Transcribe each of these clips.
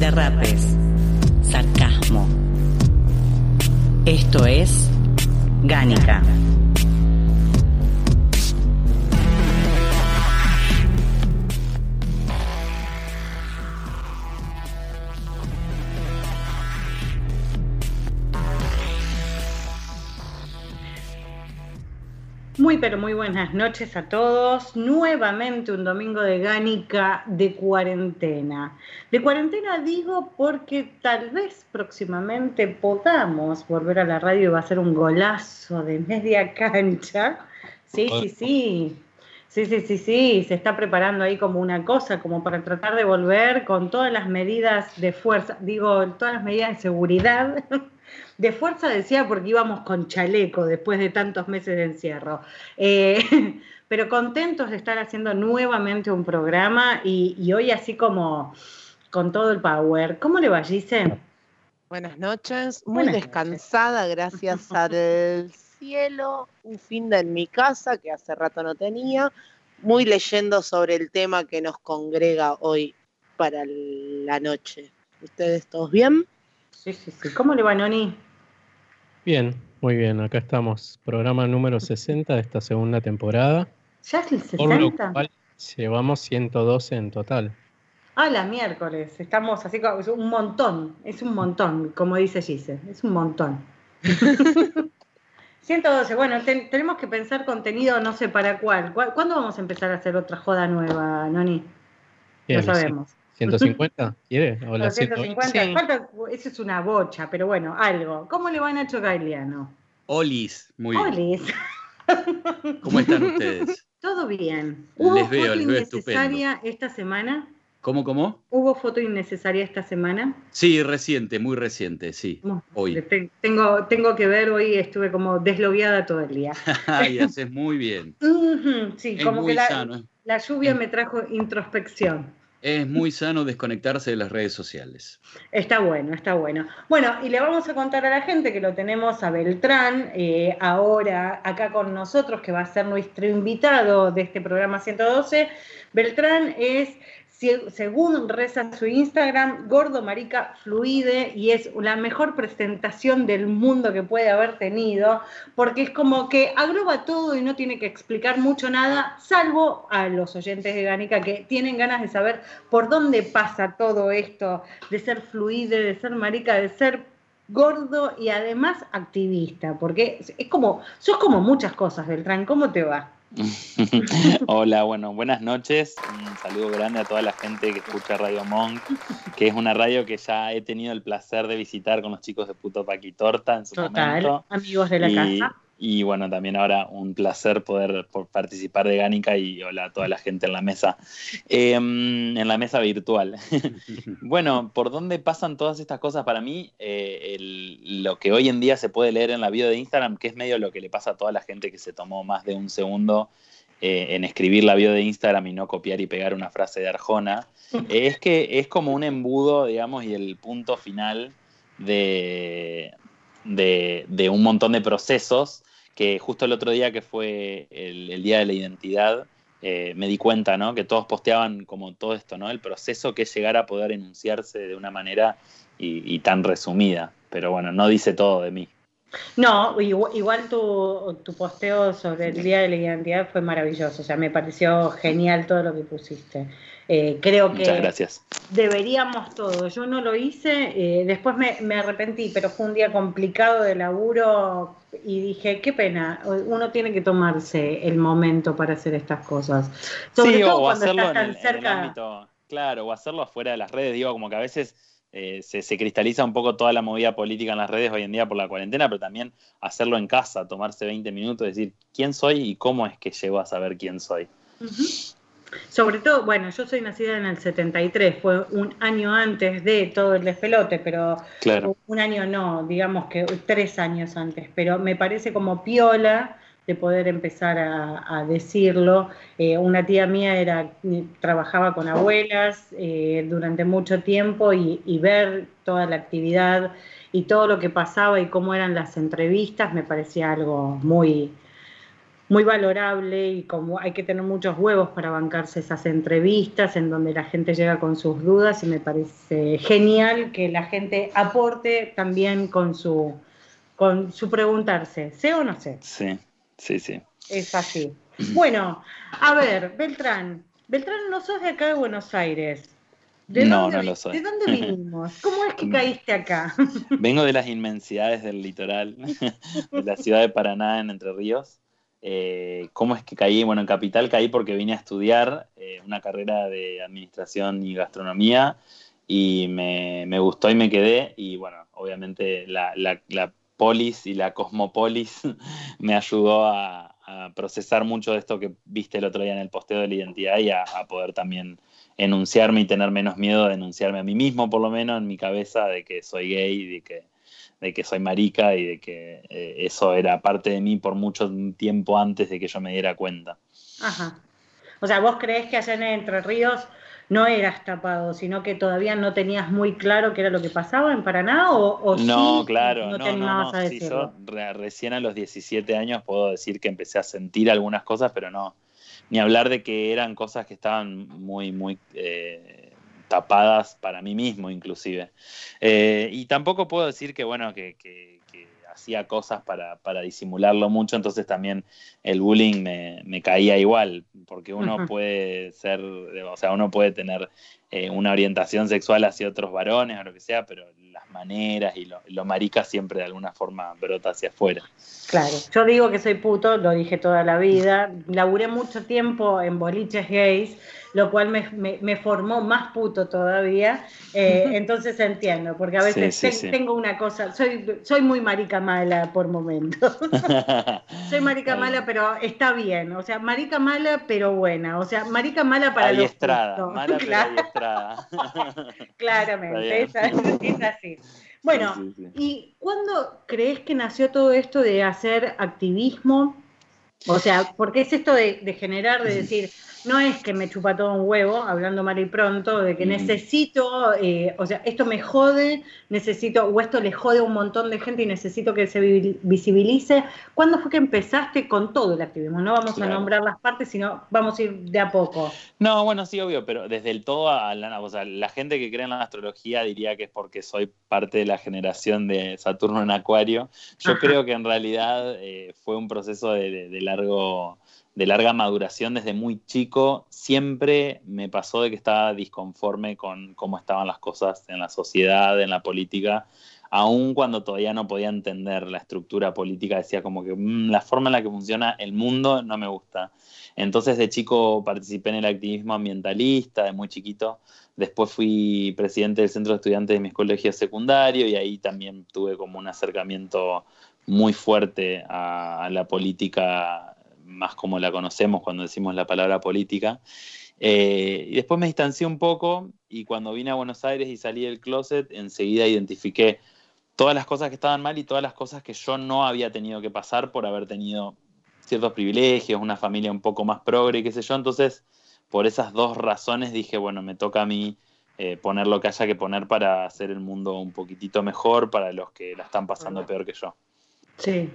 derrapes, sarcasmo. Esto es Gánica. Muy pero muy buenas noches a todos. Nuevamente un domingo de Gánica de cuarentena. De cuarentena digo porque tal vez próximamente podamos volver a la radio y va a ser un golazo de media cancha. Sí, sí, sí. Sí, sí, sí, sí, se está preparando ahí como una cosa, como para tratar de volver con todas las medidas de fuerza, digo, todas las medidas de seguridad de fuerza decía porque íbamos con chaleco después de tantos meses de encierro. Eh, pero contentos de estar haciendo nuevamente un programa y, hoy así como con todo el power. ¿Cómo le va, Gise? Buenas noches, muy descansada, gracias al cielo, un fin de en mi casa que hace rato no tenía, muy leyendo sobre el tema que nos congrega hoy para la noche. ¿Ustedes todos bien? Sí, sí, sí. ¿Cómo le va, Noni? Bien, muy bien, acá estamos. Programa número 60 de esta segunda temporada. ¿Ya es el 60? llevamos 112 en total. Ah, la miércoles. Estamos así como. Un montón. Es un montón, como dice Gise. Es un montón. 112. Bueno, tenemos que pensar contenido, no sé para cuál. ¿Cuándo vamos a empezar a hacer otra joda nueva, Noni? no sabemos. ¿150? ¿Quiere? O la 150. Falta, eso es una bocha, pero bueno, algo. ¿Cómo le va Nacho Gailiano? Olis, muy bien. Olis. ¿Cómo están ustedes? Todo bien. ¿Hubo les veo, foto les veo innecesaria esta semana? ¿Cómo, cómo? ¿Hubo foto innecesaria esta semana? Sí, reciente, muy reciente, sí. hoy. Tengo, tengo que ver, hoy estuve como desloviada todo el día. Ay, haces muy bien. sí, como que la, la lluvia me trajo introspección. Es muy sano desconectarse de las redes sociales. Está bueno, está bueno. Bueno, y le vamos a contar a la gente que lo tenemos a Beltrán eh, ahora acá con nosotros, que va a ser nuestro invitado de este programa 112. Beltrán es según reza su Instagram, gordo, marica, fluide y es la mejor presentación del mundo que puede haber tenido, porque es como que agrupa todo y no tiene que explicar mucho nada, salvo a los oyentes de Gánica que tienen ganas de saber por dónde pasa todo esto de ser fluide, de ser marica, de ser gordo y además activista, porque es como, sos como muchas cosas, Beltrán, ¿cómo te va? Hola, bueno, buenas noches. Un saludo grande a toda la gente que escucha Radio Monk, que es una radio que ya he tenido el placer de visitar con los chicos de Puto Paquitorta en su Total, amigos de la casa. Y bueno, también ahora un placer poder participar de Gánica y hola a toda la gente en la mesa, em, en la mesa virtual. bueno, ¿por dónde pasan todas estas cosas? Para mí, eh, lo que hoy en día se puede leer en la bio de Instagram, que es medio lo que le pasa a toda la gente que se tomó más de un segundo eh, en escribir la bio de Instagram y no copiar y pegar una frase de Arjona, es que es como un embudo, digamos, y el punto final de, de un montón de procesos que justo el otro día que fue el, Día de la Identidad, eh, me di cuenta, ¿no? Que todos posteaban como todo esto, ¿no? El proceso que es llegar a poder enunciarse de una manera y, tan resumida. Pero bueno, no dice todo de mí. No, igual, tu, tu, posteo sobre el Día de la Identidad fue maravilloso. O sea, me pareció genial todo lo que pusiste. Eh, creo que gracias. deberíamos todo. Yo no lo hice, eh, después me, arrepentí, pero fue un día complicado de laburo y dije, qué pena, uno tiene que tomarse el momento para hacer estas cosas. Sobre todo cuando estás tan cerca. claro, o hacerlo afuera de las redes, digo, como que a veces eh, se, se, cristaliza un poco toda la movida política en las redes hoy en día por la cuarentena, pero también hacerlo en casa, tomarse 20 minutos, decir quién soy y cómo es que llego a saber quién soy. Sobre todo, bueno, yo soy nacida en el 73, fue un año antes de todo el despelote, pero un año no, digamos que tres años antes, pero me parece como piola de poder empezar a, decirlo. Eh, una tía mía era, trabajaba con abuelas eh, durante mucho tiempo y, y ver toda la actividad y todo lo que pasaba y cómo eran las entrevistas me parecía algo muy, muy valorable y como hay que tener muchos huevos para bancarse esas entrevistas en donde la gente llega con sus dudas y me parece genial que la gente aporte también con su con su preguntarse, ¿sé o no sé? Sí, sí, sí. Es así. Bueno, a ver, Beltrán, Beltrán no sos de acá de Buenos Aires. ¿De no, dónde, no lo soy. ¿De dónde vinimos? ¿Cómo es que caíste acá? Vengo de las inmensidades del litoral, de la ciudad de Paraná, en Entre Ríos. Eh, ¿Cómo es que caí? Bueno, en Capital caí porque vine a estudiar eh, una carrera de administración y gastronomía y me, gustó y me quedé. Y bueno, obviamente la, polis y la cosmopolis me ayudó a, procesar mucho de esto que viste el otro día en el posteo de la identidad y a, poder también enunciarme y tener menos miedo de enunciarme a mí mismo, por lo menos en mi cabeza, de que soy gay de que de que soy marica y de que eh, eso era parte de mí por mucho tiempo antes de que yo me diera cuenta. Ajá. O sea, ¿vos crees que allá en Entre Ríos no eras tapado, sino que todavía no tenías muy claro qué era lo que pasaba en Paraná o, no, claro, no, te no, a yo recién a los 17 años puedo decir que empecé a sentir algunas cosas, pero no, ni hablar de que eran cosas que estaban muy, muy eh, tapadas para mí mismo inclusive. Eh, y tampoco puedo decir que, bueno, que, hacía cosas para, disimularlo mucho, entonces también el bullying me, caía igual, porque uno puede ser, o sea, uno puede tener eh, una orientación sexual hacia otros varones o lo que sea, pero las maneras y lo, lo marica siempre de alguna forma brota hacia afuera. Claro, yo digo que soy puto, lo dije toda la vida, laburé mucho tiempo en boliches gays, lo cual me, formó más puto todavía. Eh, entonces entiendo, porque a veces tengo una cosa, soy, soy muy marica mala por momentos. soy marica mala, pero está bien. O sea, marica mala, pero buena. O sea, marica mala para los mala Claramente, es, así. Bueno, ¿y cuándo crees que nació todo esto de hacer activismo? O sea, porque es esto de generar, de decir, no es que me chupa todo un huevo, hablando mal y pronto, de que necesito, eh, o sea, esto me jode, necesito, o esto le jode a un montón de gente y necesito que se visibilice. ¿Cuándo fue que empezaste con todo el activismo? No vamos a nombrar las partes, sino vamos a ir de a poco. No, bueno, sí, obvio, pero desde el todo, a la, o sea, la gente que cree en la astrología diría que es porque soy parte de la generación de Saturno en Acuario. Yo creo que en realidad eh, fue un proceso de largo de larga maduración desde muy chico, siempre me pasó de que estaba disconforme con cómo estaban las cosas en la sociedad, en la política, aun cuando todavía no podía entender la estructura política, decía como que mm, la forma en la que funciona el mundo no me gusta. Entonces de chico participé en el activismo ambientalista, de muy chiquito. Después fui presidente del centro de estudiantes de mi colegio secundario y ahí también tuve como un acercamiento muy fuerte a la política más como la conocemos cuando decimos la palabra política. Eh, y después me distancié un poco y cuando vine a Buenos Aires y salí del closet, enseguida identifiqué todas las cosas que estaban mal y todas las cosas que yo no había tenido que pasar por haber tenido ciertos privilegios, una familia un poco más progre, qué sé yo. Entonces, por esas dos razones dije, bueno, me toca a mí eh, poner lo que haya que poner para hacer el mundo un poquitito mejor para los que la están pasando peor que yo. Sí,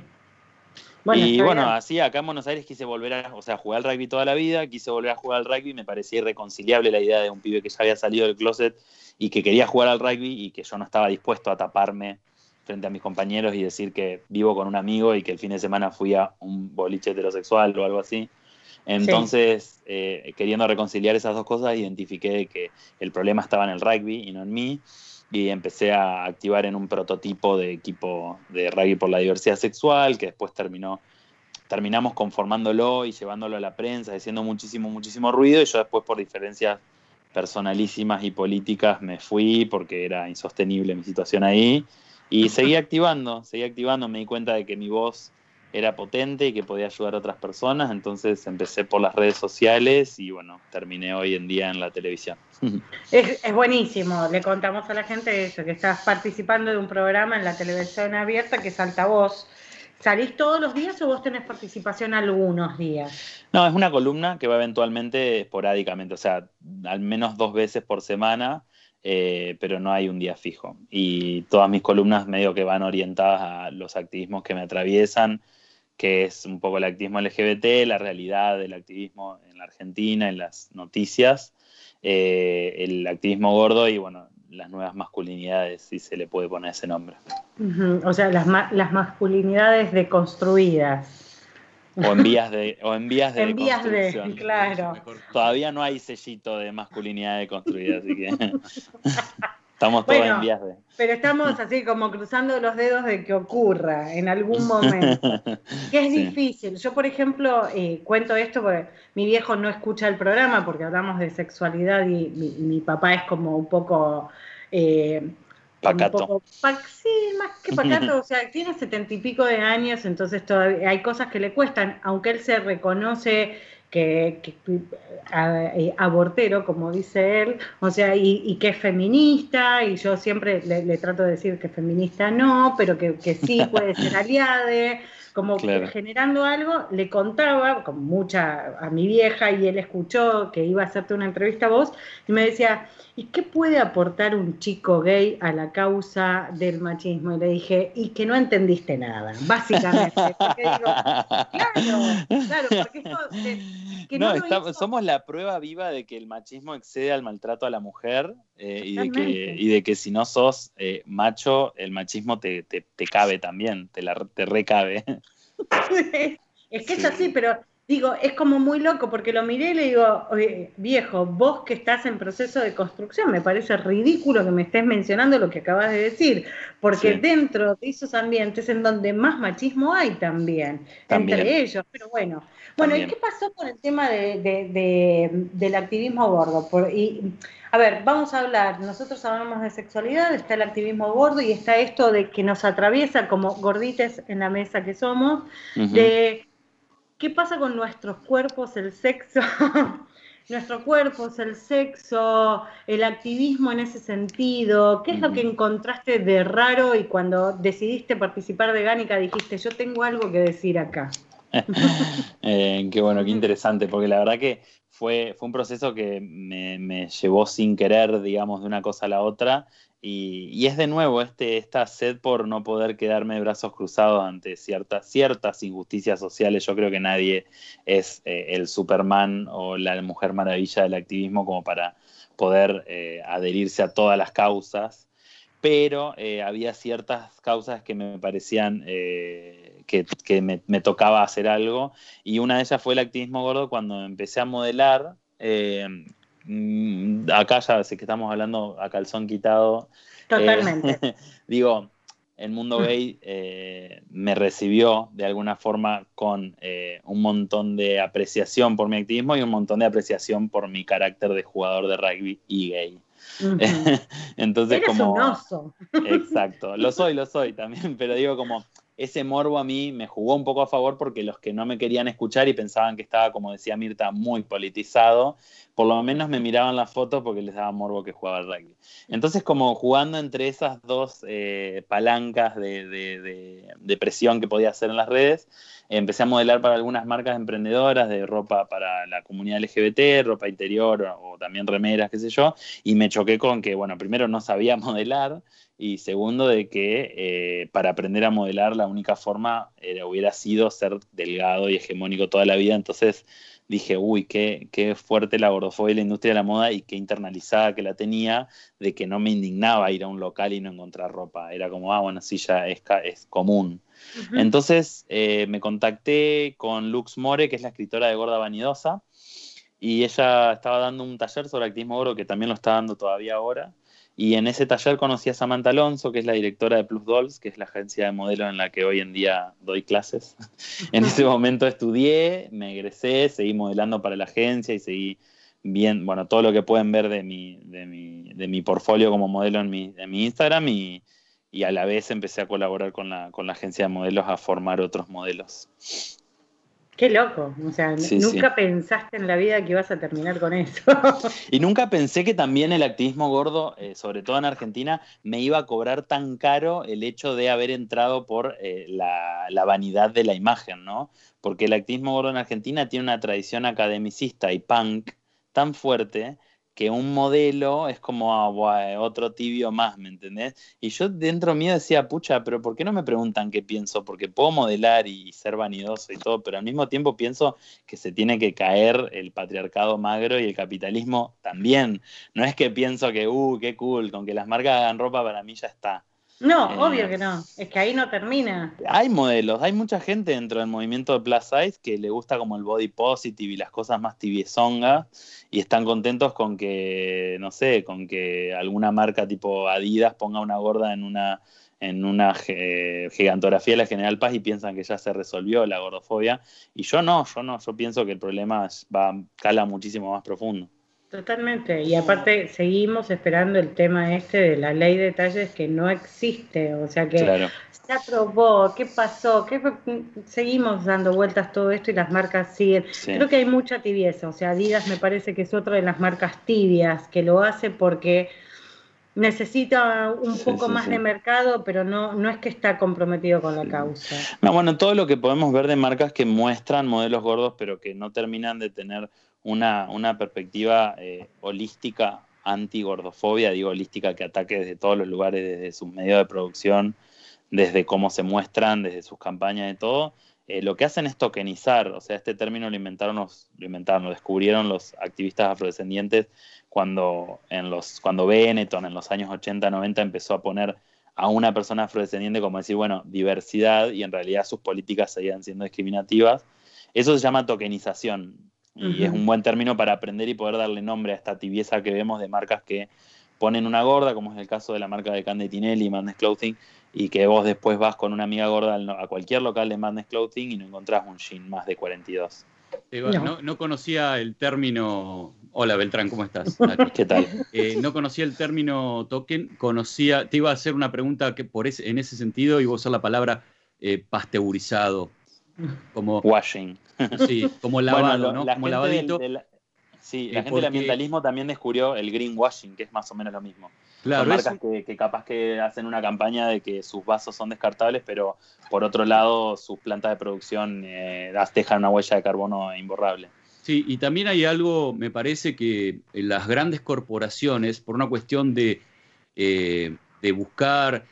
y bueno, así acá en Buenos Aires quise volver a, o sea, jugar al rugby toda la vida, quise volver a jugar al rugby, me parecía irreconciliable la idea de un pibe que ya había salido del closet y que quería jugar al rugby y que yo no estaba dispuesto a taparme frente a mis compañeros y decir que vivo con un amigo y que el fin de semana fui a un boliche heterosexual o algo así. Entonces, eh, queriendo reconciliar esas dos cosas, identifiqué que el problema estaba en el rugby y no en mí y empecé a activar en un prototipo de equipo de rugby por la diversidad sexual, que después terminó, terminamos conformándolo y llevándolo a la prensa, haciendo muchísimo, muchísimo ruido, y yo después por diferencias personalísimas y políticas me fui porque era insostenible mi situación ahí, y seguí activando, seguí activando, me di cuenta de que mi voz era potente y que podía ayudar a otras personas, entonces empecé por las redes sociales y bueno, terminé hoy en día en la televisión. Es, buenísimo, le contamos a la gente eso, que estás participando de un programa en la televisión abierta que es Altavoz. ¿Salís todos los días o vos tenés participación algunos días? No, es una columna que va eventualmente esporádicamente, o sea, al menos dos veces por semana eh, pero no hay un día fijo. Y todas mis columnas medio que van orientadas a los activismos que me atraviesan, que es un poco el activismo LGBT, la realidad del activismo en la Argentina, en las noticias, eh, el activismo gordo y bueno, las nuevas masculinidades, si se le puede poner ese nombre. O sea, las, las masculinidades deconstruidas. O en vías de, o en vías de, en vías de claro. Todavía no hay sellito de masculinidad deconstruida, así que estamos todos en vías de. Pero estamos así como cruzando los dedos de que ocurra en algún momento. que es difícil. Yo, por ejemplo, eh, cuento esto porque mi viejo no escucha el programa porque hablamos de sexualidad y mi, papá es como un poco. Eh, Pacato. sí, más que pacato, o sea, tiene setenta y pico de años, entonces todavía hay cosas que le cuestan, aunque él se reconoce que, eh, abortero, como dice él, o sea, y, que es feminista, y yo siempre le, trato de decir que feminista no, pero que, que sí puede ser aliade, como generando algo, le contaba con mucha a mi vieja y él escuchó que iba a hacerte una entrevista a vos y me decía, ¿y qué puede aportar un chico gay a la causa del machismo? Y le dije, y que no entendiste nada, básicamente. claro, claro, porque que no, somos la prueba viva de que el machismo excede al maltrato a la mujer eh, y, de que, y de que si no sos eh, macho, el machismo te, te, te cabe también, te, la, te recabe. es que es así, pero digo, es como muy loco porque lo miré y le digo, viejo, vos que estás en proceso de construcción, me parece ridículo que me estés mencionando lo que acabas de decir, porque dentro de esos ambientes en donde más machismo hay también, entre ellos, pero bueno. Bueno, ¿y qué pasó con el tema del activismo gordo? Por, y, a ver, vamos a hablar, nosotros hablamos de sexualidad, está el activismo gordo y está esto de que nos atraviesa como gordites en la mesa que somos, de qué pasa con nuestros cuerpos, el sexo, nuestro cuerpo, el sexo, el activismo en ese sentido, ¿qué es lo que encontraste de raro y cuando decidiste participar de Gánica dijiste, yo tengo algo que decir acá? Eh, qué bueno, qué interesante, porque la verdad que fue, fue un proceso que me, me, llevó sin querer, digamos, de una cosa a la otra. Y, es de nuevo este, esta sed por no poder quedarme de brazos cruzados ante ciertas, ciertas injusticias sociales. Yo creo que nadie es eh, el Superman o la Mujer Maravilla del activismo como para poder eh, adherirse a todas las causas, pero eh, había ciertas causas que me parecían que, me, me, tocaba hacer algo y una de ellas fue el activismo gordo cuando empecé a modelar. Mm, acá ya sé que estamos hablando a calzón quitado. Totalmente. Eh, digo, el mundo gay eh, me recibió de alguna forma con eh, un montón de apreciación por mi activismo y un montón de apreciación por mi carácter de jugador de rugby y gay. Entonces, como. Un oso. Exacto, lo soy, lo soy también, pero digo, como ese morbo a mí me jugó un poco a favor porque los que no me querían escuchar y pensaban que estaba, como decía Mirta, muy politizado, por lo menos me miraban las fotos porque les daba morbo que jugaba al rugby. Entonces, como jugando entre esas dos eh, palancas de, presión que podía hacer en las redes, empecé a modelar para algunas marcas emprendedoras de ropa para la comunidad LGBT, ropa interior o, o también remeras, qué sé yo, y me choqué con que, bueno, primero no sabía modelar y segundo de que eh, para aprender a modelar la única forma era, hubiera sido ser delgado y hegemónico toda la vida, entonces dije, uy, qué, qué fuerte la gordofobia y la industria de la moda y qué internalizada que la tenía, de que no me indignaba ir a un local y no encontrar ropa, era como, ah, bueno, sí, ya es, es común. Entonces eh, me contacté con Lux More, que es la escritora de Gorda Vanidosa, y ella estaba dando un taller sobre activismo gordo que también lo está dando todavía ahora. Y en ese taller conocí a Samantha Alonso, que es la directora de Plus Dolls, que es la agencia de modelos en la que hoy en día doy clases. en ese momento estudié, me egresé, seguí modelando para la agencia y seguí bien, bueno, todo lo que pueden ver de mi, de mi, de mi portfolio como modelo en mi, mi Instagram y, y a la vez empecé a colaborar con la, con la agencia de modelos a formar otros modelos. Qué loco, o sea, nunca pensaste en la vida que ibas a terminar con eso. y nunca pensé que también el activismo gordo, eh, sobre todo en Argentina, me iba a cobrar tan caro el hecho de haber entrado por eh, la, la, vanidad de la imagen, ¿no? Porque el activismo gordo en Argentina tiene una tradición academicista y punk tan fuerte que un modelo es como ah, otro tibio más, ¿me entendés? Y yo dentro mío decía, pucha, pero ¿por qué no me preguntan qué pienso? Porque puedo modelar y ser vanidoso y todo, pero al mismo tiempo pienso que se tiene que caer el patriarcado magro y el capitalismo también. No es que pienso que, uh, qué cool, con que las marcas hagan ropa para mí ya está. No, eh, obvio que no. Es que ahí no termina. Hay modelos, hay mucha gente dentro del movimiento de Plus Size que le gusta como el body positive y las cosas más tibiezongas y están contentos con que, no sé, con que alguna marca tipo Adidas ponga una gorda en una en una gigantografía de la General Paz y piensan que ya se resolvió la gordofobia. Y yo no, yo no, yo pienso que el problema va, cala muchísimo más profundo. Totalmente, y aparte seguimos esperando el tema este de la ley de detalles que no existe, o sea que se aprobó, qué pasó, ¿Qué seguimos dando vueltas todo esto y las marcas siguen. Creo que hay mucha tibieza, o sea, Adidas me parece que es otra de las marcas tibias que lo hace porque necesita un poco más de mercado, pero no, no es que está comprometido con la causa. No, bueno, todo lo que podemos ver de marcas que muestran modelos gordos, pero que no terminan de tener una, una perspectiva eh, holística anti-gordofobia, digo holística que ataque desde todos los lugares, desde sus medios de producción, desde cómo se muestran, desde sus campañas y todo. Eh, lo que hacen es tokenizar, o sea, este término lo inventaron, los, lo inventaron, lo descubrieron los activistas afrodescendientes cuando, en los, cuando Benetton en los años 80, 90 empezó a poner a una persona afrodescendiente como decir, bueno, diversidad y en realidad sus políticas seguían siendo discriminativas. Eso se llama tokenización. Y es un buen término para aprender y poder darle nombre a esta tibieza que vemos de marcas que ponen una gorda, como es el caso de la marca de Candy Tinelli, Madness Clothing, y que vos después vas con una amiga gorda a cualquier local de Madness Clothing y no encontrás un jean más de 42. no. no. conocía el término. Hola Beltrán, ¿cómo estás? ¿Qué tal? Eh, no conocía el término token, conocía. Te iba a hacer una pregunta que por ese, en ese sentido iba a usar la palabra eh, pasteurizado. Como, Washing. Sí, como lavado, ¿no? Como lavadito. sí, la gente del ambientalismo también descubrió el greenwashing, que es más o menos lo mismo. Claro, Son marcas que, capaz que hacen una campaña de que sus vasos son descartables, pero por otro lado sus plantas de producción eh, dejan una huella de carbono imborrable. Sí, y también hay algo, me parece que las grandes corporaciones, por una cuestión de, eh, de buscar,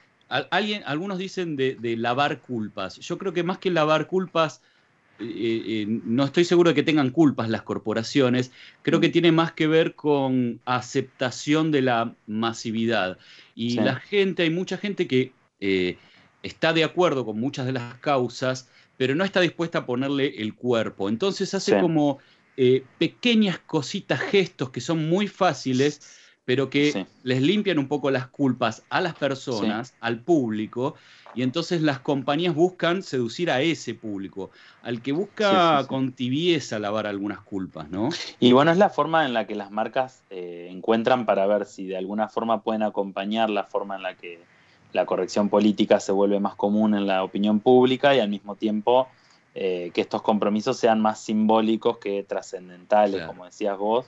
alguien, algunos dicen de, de lavar culpas. Yo creo que más que lavar culpas, eh, eh, no estoy seguro de que tengan culpas las corporaciones, creo que mm. tiene más que ver con aceptación de la masividad. Y la gente, hay mucha gente que eh, está de acuerdo con muchas de las causas, pero no está dispuesta a ponerle el cuerpo. Entonces hace como pequeñas cositas, gestos que son muy fáciles, pero que les limpian un poco las culpas a las personas, al público, y entonces las compañías buscan seducir a ese público, al que busca con tibieza lavar algunas culpas, ¿no? Y bueno, es la forma en la que las marcas eh, encuentran para ver si de alguna forma pueden acompañar la forma en la que la corrección política se vuelve más común en la opinión pública y al mismo tiempo eh, que estos compromisos sean más simbólicos que trascendentales, como decías vos.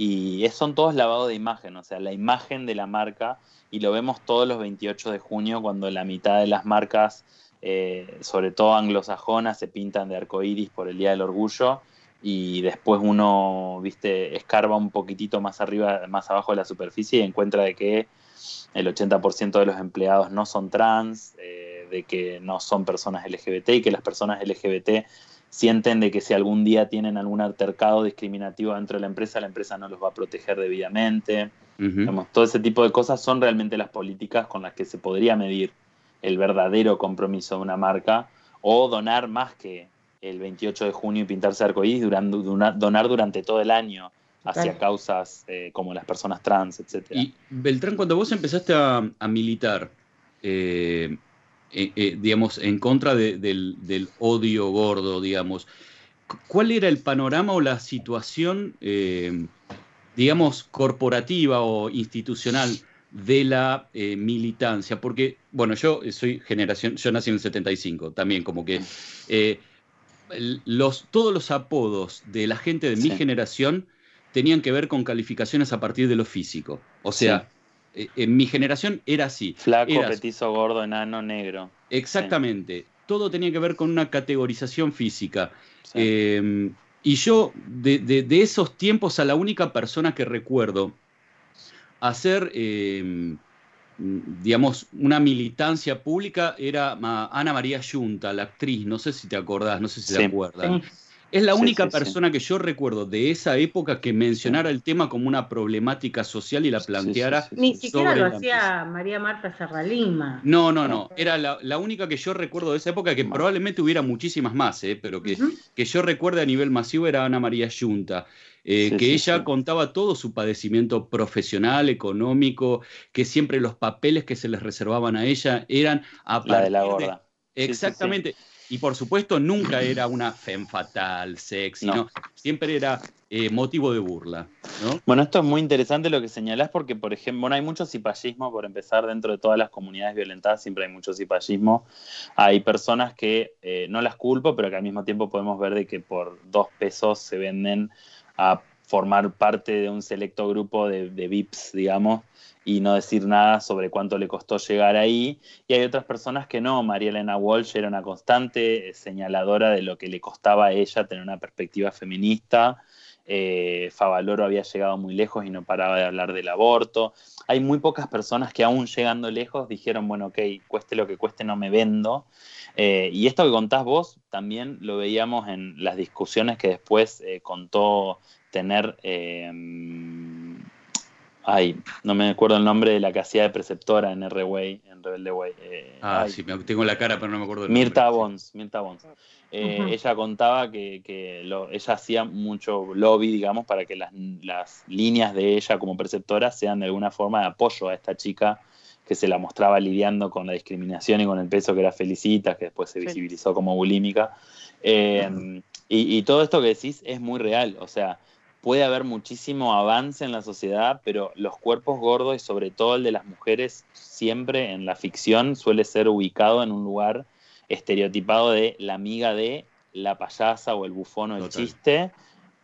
Y son todos lavados de imagen, o sea, la imagen de la marca y lo vemos todos los 28 de junio cuando la mitad de las marcas, eh, sobre todo anglosajonas, se pintan de arcoíris por el Día del Orgullo y después uno, viste, escarba un poquitito más arriba, más abajo de la superficie y encuentra de que el 80% de los empleados no son trans, eh, de que no son personas LGBT y que las personas LGBT sienten de que si algún día tienen algún altercado discriminativo dentro de la empresa, la empresa no los va a proteger debidamente. Todo ese tipo de cosas son realmente las políticas con las que se podría medir el verdadero compromiso de una marca o donar más que el 28 de junio y pintarse arcoíris, donar durante todo el año hacia causas eh, como las personas trans, etc. Y Beltrán, cuando vos empezaste a, militar, eh, eh, digamos, en contra del, del, odio gordo, digamos, ¿cuál era el panorama o la situación digamos, corporativa o institucional de la eh, militancia, porque, bueno, yo soy generación, yo nací en el 75, también como que eh, los, todos los apodos de la gente de mi generación tenían que ver con calificaciones a partir de lo físico. O sea, eh, en mi generación era así. Flaco, petizo, gordo, enano, negro. Exactamente. Todo tenía que ver con una categorización física. Em, y yo, de, esos tiempos, a la única persona que recuerdo hacer, em, digamos, una militancia pública era Ana María Yunta, la actriz, no sé si te acordás, no sé si te acuerdas. Es la única persona que yo recuerdo de esa época que mencionara el tema como una problemática social y la planteara. Ni siquiera lo hacía María Marta Serralima. No, no, no. Era la, única que yo recuerdo de esa época, que probablemente hubiera muchísimas más, ¿eh? pero que, que yo recuerdo a nivel masivo era Ana María Yunta. Eh, que ella contaba todo su padecimiento profesional, económico, que siempre los papeles que se les reservaban a ella eran a la de la gorda. exactamente. Y por supuesto nunca era una femme fatal, sexy, no. Siempre era eh, motivo de burla. Bueno, esto es muy interesante lo que señalás porque, por ejemplo, bueno, hay mucho cipallismo, por empezar, dentro de todas las comunidades violentadas siempre hay mucho cipallismo. Hay personas que eh, no las culpo, pero que al mismo tiempo podemos ver de que por dos pesos se venden a formar parte de un selecto grupo de, de VIPs, digamos, y no decir nada sobre cuánto le costó llegar ahí. Y hay otras personas que no. María Elena Walsh era una constante señaladora de lo que le costaba a ella tener una perspectiva feminista. Eh, Favaloro había llegado muy lejos y no paraba de hablar del aborto. Hay muy pocas personas que aún llegando lejos dijeron, bueno, ok, cueste lo que cueste, no me vendo. Eh, y esto que contás vos también lo veíamos en las discusiones que después eh, contó tener Ay, no me acuerdo el nombre de la que hacía de preceptora en R-Way, en Rebelde Way. Eh, ah, sí, tengo la cara, pero no me acuerdo el Mirta nombre. Bons, Mirta Bons. Eh, ella contaba que, ella hacía mucho lobby, digamos, para que las, líneas de ella como preceptora sean de alguna forma de apoyo a esta chica que se la mostraba lidiando con la discriminación y con el peso que era Felicitas, que después se visibilizó como bulímica. Eh, y, y todo esto que decís es muy real, o sea, puede haber muchísimo avance en la sociedad, pero los cuerpos gordos y sobre todo el de las mujeres siempre en la ficción suele ser ubicado en un lugar estereotipado de la amiga de la payasa o el bufón o el chiste,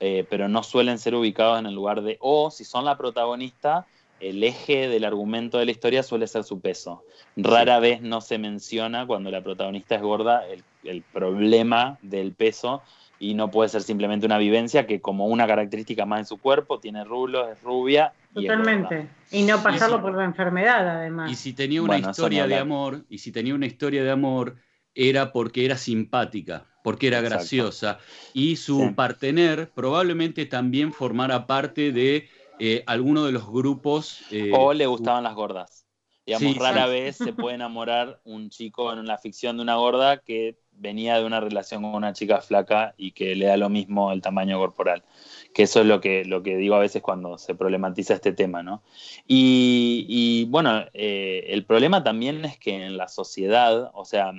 eh, pero no suelen ser ubicados en el lugar de, o si son la protagonista, el eje del argumento de la historia suele ser su peso. Rara vez no se menciona cuando la protagonista es gorda el problema del peso, y no puede ser simplemente una vivencia que como una característica más en su cuerpo, tiene rulos, es rubia. Totalmente. Y, no pasarlo por la enfermedad, además. Y si tenía una historia de amor, y si tenía una historia de amor, era porque era simpática, porque era graciosa, y su partener probablemente también formara parte de eh, alguno de los grupos. Eh, o le gustaban las gordas. Digamos, rara vez se puede enamorar un chico en la ficción de una gorda que venía de una relación con una chica flaca y que le da lo mismo el tamaño corporal. Que eso es lo que, lo que digo a veces cuando se problematiza este tema, ¿no? Y, bueno, eh, el problema también es que en la sociedad, o sea,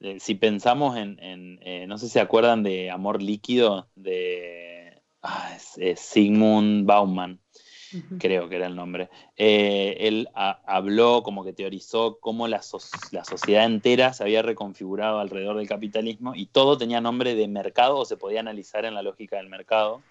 eh, si pensamos en, eh, no sé si se acuerdan de Amor Líquido de ah, Sigmund Bauman creo que era el nombre. Eh, él habló, como que teorizó cómo la, la, sociedad entera se había reconfigurado alrededor del capitalismo y todo tenía nombre de mercado o se podía analizar en la lógica del mercado.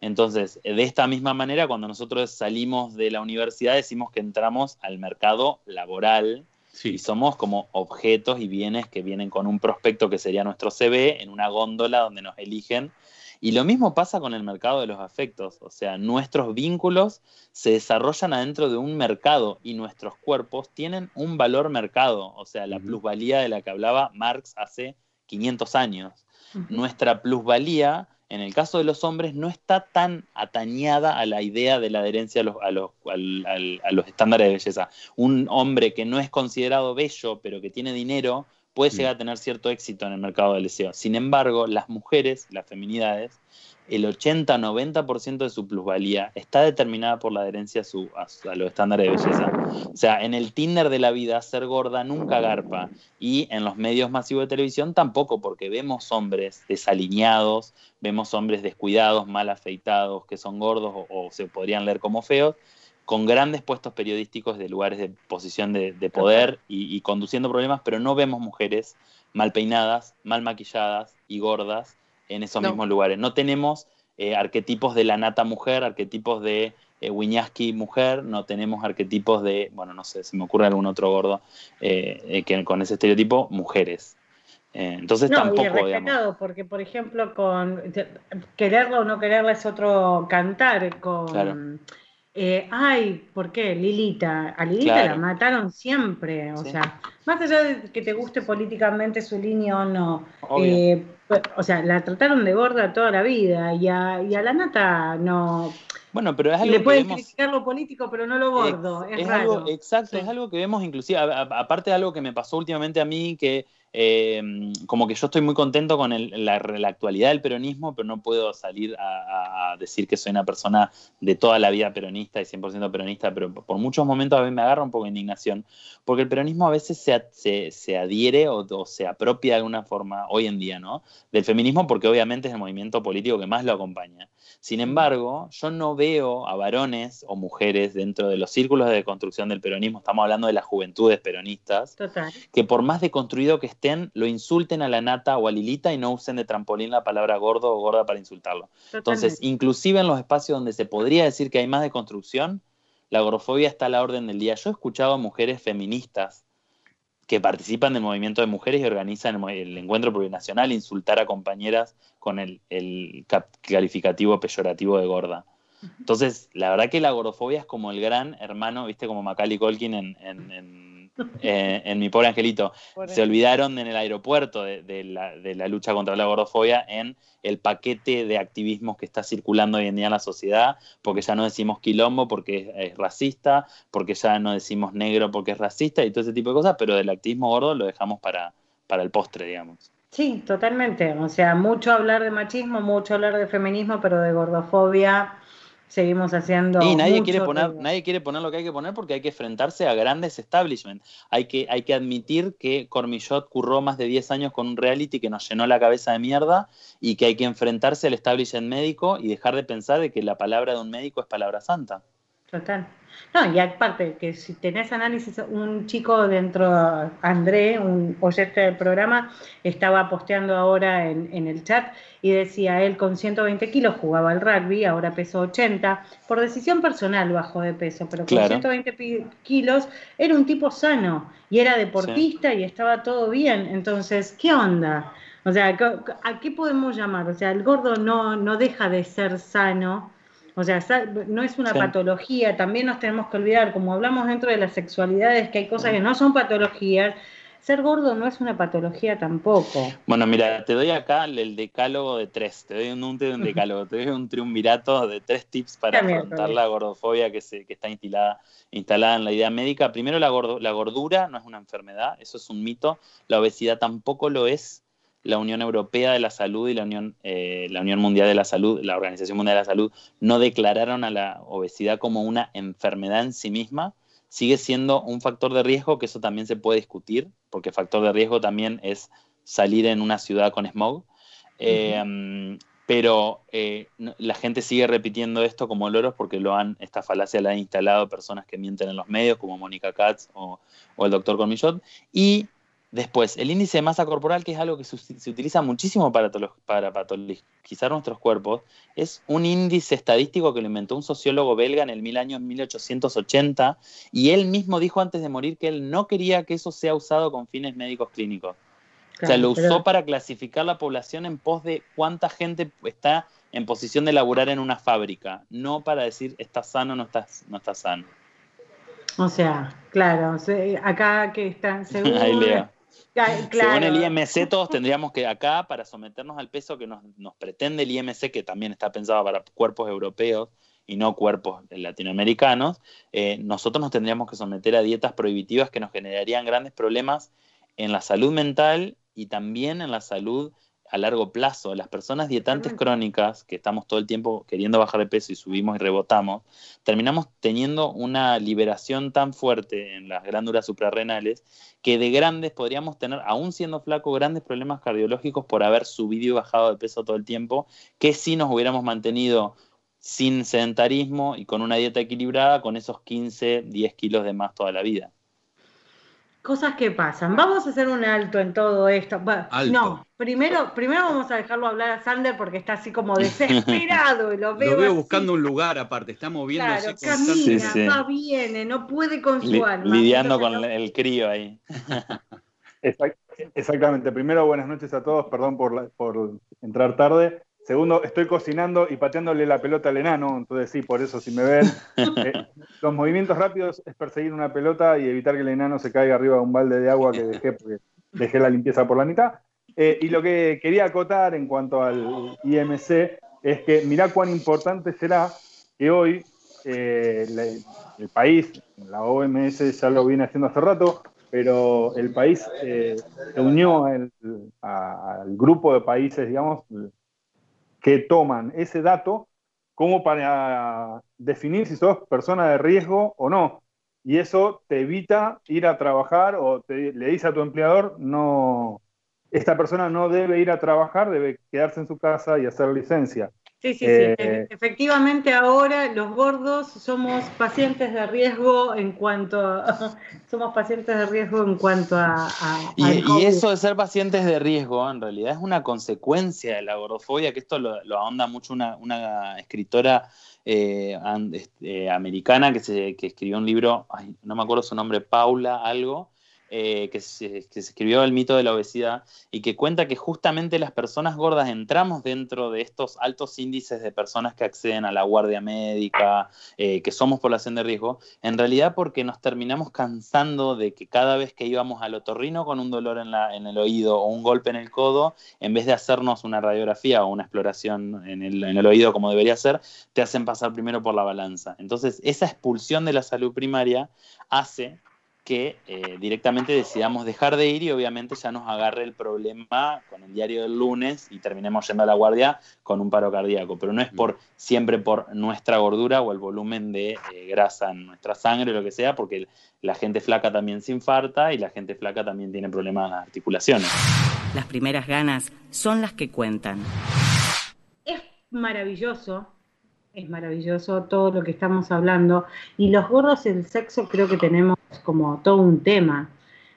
Entonces, de esta misma manera, cuando nosotros salimos de la universidad, decimos que entramos al mercado laboral y somos como objetos y bienes que vienen con un prospecto que sería nuestro CV en una góndola donde nos eligen. Y lo mismo pasa con el mercado de los afectos, o sea, nuestros vínculos se desarrollan adentro de un mercado y nuestros cuerpos tienen un valor mercado, o sea, la plusvalía de la que hablaba Marx hace 500 años. Nuestra plusvalía, en el caso de los hombres, no está tan atañada a la idea de la adherencia a los, a los, a los estándares de belleza. Un hombre que no es considerado bello, pero que tiene dinero, puede llegar a tener cierto éxito en el mercado del deseo. Sin embargo, las mujeres, las feminidades, el 80-90% de su plusvalía está determinada por la adherencia a, los estándares de belleza. O sea, en el Tinder de la vida, ser gorda nunca garpa. Y en los medios masivos de televisión tampoco, porque vemos hombres desalineados, vemos hombres descuidados, mal afeitados, que son gordos o se podrían leer como feos, con grandes puestos periodísticos de lugares de posición de, poder y, conduciendo problemas, pero no vemos mujeres mal peinadas, mal maquilladas y gordas en esos mismos lugares. No tenemos eh, arquetipos de la nata mujer, arquetipos de eh, mujer, no tenemos arquetipos de, bueno, no sé, se me ocurre algún otro gordo eh, eh, que con ese estereotipo, mujeres. entonces tampoco, digamos. porque por ejemplo, con quererla o no quererla es otro cantar, con... ay, ¿por qué? Lilita. A Lilita la mataron siempre. O sea, más allá de que te guste políticamente su línea o no. O sea, la trataron de gorda toda la vida. Y a, y a la nata no. Bueno, pero es algo Le pueden criticar lo político, pero no lo gordo. Es, Algo, exacto, es algo que vemos inclusive, aparte de algo que me pasó últimamente a mí, que eh, como que yo estoy muy contento con la, actualidad del peronismo, pero no puedo salir a, decir que soy una persona de toda la vida peronista y 100% peronista, pero por muchos momentos a mí me agarra un poco de indignación, porque el peronismo a veces se, se, adhiere o, se apropia de alguna forma hoy en día, ¿no? Del feminismo, porque obviamente es el movimiento político que más lo acompaña. Sin embargo, yo no veo a varones o mujeres dentro de los círculos de construcción del peronismo, estamos hablando de las juventudes peronistas, que por más deconstruido que esté, lo insulten a la nata o a Lilita y no usen de trampolín la palabra gordo o gorda para insultarlo. Entonces, inclusive en los espacios donde se podría decir que hay más de construcción, la agorofobia está a la orden del día. Yo he escuchado a mujeres feministas que participan del movimiento de mujeres y organizan el, encuentro plurinacional insultar a compañeras con el, calificativo peyorativo de gorda. Entonces, la verdad que la agorofobia es como el gran hermano, viste, como Macaulay Colkin en eh, en mi pobre angelito, se olvidaron en el aeropuerto de, la, lucha contra la gordofobia en el paquete de activismos que está circulando hoy en día en la sociedad, porque ya no decimos quilombo porque es, racista, porque ya no decimos negro porque es racista y todo ese tipo de cosas, pero del activismo gordo lo dejamos para, para el postre, digamos. Sí, totalmente. O sea, mucho hablar de machismo, mucho hablar de feminismo, pero de gordofobia seguimos haciendo. Y nadie quiere poner, nadie quiere poner lo que hay que poner porque hay que enfrentarse a grandes establishments. Hay que, hay que admitir que Cormillot curró más de 10 años con un reality que nos llenó la cabeza de mierda y que hay que enfrentarse al establishment médico y dejar de pensar de que la palabra de un médico es palabra santa. Total. No, y aparte, que si tenés análisis, un chico dentro, André, un oyente del programa, estaba posteando ahora en, el chat y decía, él con 120 kilos jugaba al rugby, ahora pesó 80, por decisión personal bajó de peso, pero con 120 kilos era un tipo sano y era deportista y estaba todo bien. Entonces, ¿qué onda? O sea, ¿a qué podemos llamar? O sea, el gordo no, no deja de ser sano o sea, no es una patología, también nos tenemos que olvidar, como hablamos dentro de las sexualidades, que hay cosas que no son patologías, ser gordo no es una patología tampoco. Bueno, mira, te doy acá el decálogo de tres, te doy un, un, decálogo, te doy un triunvirato de tres tips para afrontar la gordofobia que, se, que está instalada, instalada en la idea médica. Primero, la, la gordura no es una enfermedad, eso es un mito, la obesidad tampoco lo es, la Unión Europea de la Salud y la Unión, eh, la Unión Mundial de la Salud, la Organización Mundial de la Salud, no declararon a la obesidad como una enfermedad en sí misma, sigue siendo un factor de riesgo, que eso también se puede discutir, porque factor de riesgo también es salir en una ciudad con smog. Eh, pero eh, la gente sigue repitiendo esto como loros porque lo han, esta falacia la han instalado personas que mienten en los medios, como Mónica Katz o, o el doctor Cormillot, y Después, el índice de masa corporal, que es algo que se, utiliza muchísimo para, para patologizar nuestros cuerpos, es un índice estadístico que lo inventó un sociólogo belga en el mil año 1880 y él mismo dijo antes de morir que él no quería que eso sea usado con fines médicos clínicos. o sea, lo usó para clasificar la población en pos de cuánta gente está en posición de laburar en una fábrica, no para decir está sano o no está, no sano. O sea, claro, acá que está Según el IMC, todos tendríamos que acá, para someternos al peso que nos, pretende el IMC, que también está pensado para cuerpos europeos y no cuerpos latinoamericanos, eh, nosotros nos tendríamos que someter a dietas prohibitivas que nos generarían grandes problemas en la salud mental y también en la salud a largo plazo. Las personas dietantes crónicas, que estamos todo el tiempo queriendo bajar de peso y subimos y rebotamos, terminamos teniendo una liberación tan fuerte en las glándulas suprarrenales que de grandes podríamos tener, aún siendo flacos, grandes problemas cardiológicos por haber subido y bajado de peso todo el tiempo, que si nos hubiéramos mantenido sin sedentarismo y con una dieta equilibrada con esos 15, 10 kilos de más toda la vida. Cosas que pasan. Vamos a hacer un alto en todo esto. No, primero, primero vamos a dejarlo hablar a Sander porque está así como desesperado y lo veo. Lo veo buscando un lugar aparte, está moviéndose. Claro, camina, va, viene, no puede con su alma. Lidiando con el crío ahí. Exactamente. Primero, buenas noches a todos. Perdón por, por entrar tarde. Segundo, estoy cocinando y pateándole la pelota al enano, entonces sí, por eso si me ven, eh, los movimientos rápidos es perseguir una pelota y evitar que el enano se caiga arriba de un balde de agua que dejé porque dejé la limpieza por la mitad. Eh, y lo que quería acotar en cuanto al IMC es que mirá cuán importante será que hoy eh, el país, la OMS ya lo viene haciendo hace rato, pero el país se unió al grupo de países, digamos, que toman ese dato como para definir si sos persona de riesgo o no. Y eso te evita ir a trabajar o le dice a tu empleador, no, esta persona no debe ir a trabajar, debe quedarse en su casa y hacer licencia. Sí, sí, sí. Eh, efectivamente ahora los gordos somos pacientes de riesgo en cuanto a, somos pacientes de riesgo en cuanto a, y, eso de ser pacientes de riesgo en realidad es una consecuencia de la gordofobia, que esto lo, ahonda mucho una, escritora eh, este, americana que, se, que escribió un libro, no me acuerdo su nombre, Paula algo, eh, que, se, escribió El mito de la obesidad y que cuenta que justamente las personas gordas entramos dentro de estos altos índices de personas que acceden a la guardia médica, eh, que somos población de riesgo, en realidad porque nos terminamos cansando de que cada vez que íbamos al otorrino con un dolor en, la, en el oído o un golpe en el codo, en vez de hacernos una radiografía o una exploración en el, en el oído como debería ser, te hacen pasar primero por la balanza. Entonces, esa expulsión de la salud primaria hace que eh, directamente decidamos dejar de ir y obviamente ya nos agarre el problema con el diario del lunes y terminemos yendo a la guardia con un paro cardíaco. Pero no es por siempre por nuestra gordura o el volumen de eh, grasa en nuestra sangre o lo que sea, porque la gente flaca también se infarta y la gente flaca también tiene problemas en las articulaciones. Las primeras ganas son las que cuentan. Es maravilloso es maravilloso todo lo que estamos hablando. Y los gordos el sexo creo que tenemos como todo un tema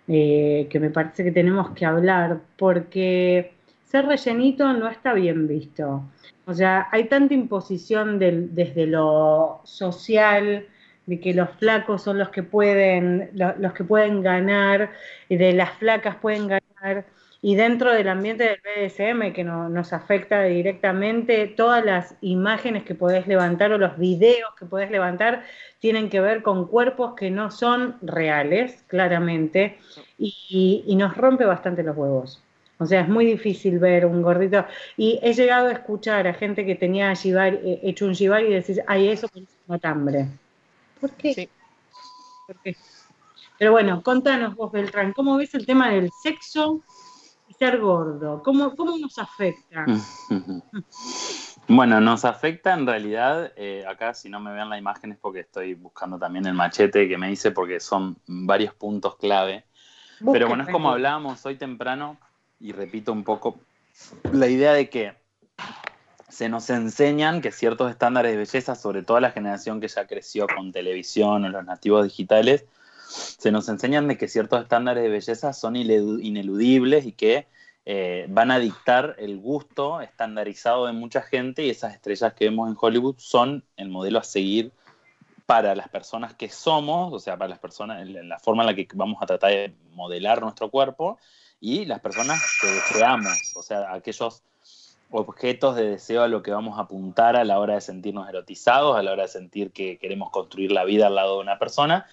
eh, que me parece que tenemos que hablar, porque ser rellenito no está bien visto. O sea, hay tanta imposición desde lo social, de que los flacos son los que pueden, los que pueden ganar, y de las flacas pueden ganar y dentro del ambiente del BDSM que nos afecta directamente, todas las imágenes que podés levantar o los videos que podés levantar tienen que ver con cuerpos que no son reales, claramente, y, nos rompe bastante los huevos. O sea, es muy difícil ver un gordito. Y he llegado a escuchar a gente que tenía eh, hecho un shibari y decir, ay, eso es un matambre. ¿Por qué? ¿Por qué? Pero bueno, contanos vos, Beltrán, ¿cómo ves el tema del sexo ser gordo? ¿Cómo, cómo nos afecta? Bueno, nos afecta en realidad, eh, acá si no me vean la imagen es porque estoy buscando también el machete que me hice porque son varios puntos clave. Pero bueno, es como hablábamos hoy temprano y repito un poco la idea de que se nos enseñan que ciertos estándares de belleza, sobre todo la generación que ya creció con televisión o los nativos digitales, se nos enseñan de que ciertos estándares de belleza son ineludibles y que eh, van a dictar el gusto estandarizado de mucha gente y esas estrellas que vemos en Hollywood son el modelo a seguir para las personas que somos, o sea, para las personas, la forma en la que vamos a tratar de modelar nuestro cuerpo y las personas que deseamos, o sea, aquellos objetos de deseo a lo que vamos a apuntar a la hora de sentirnos erotizados, a la hora de sentir que queremos construir la vida al lado de una persona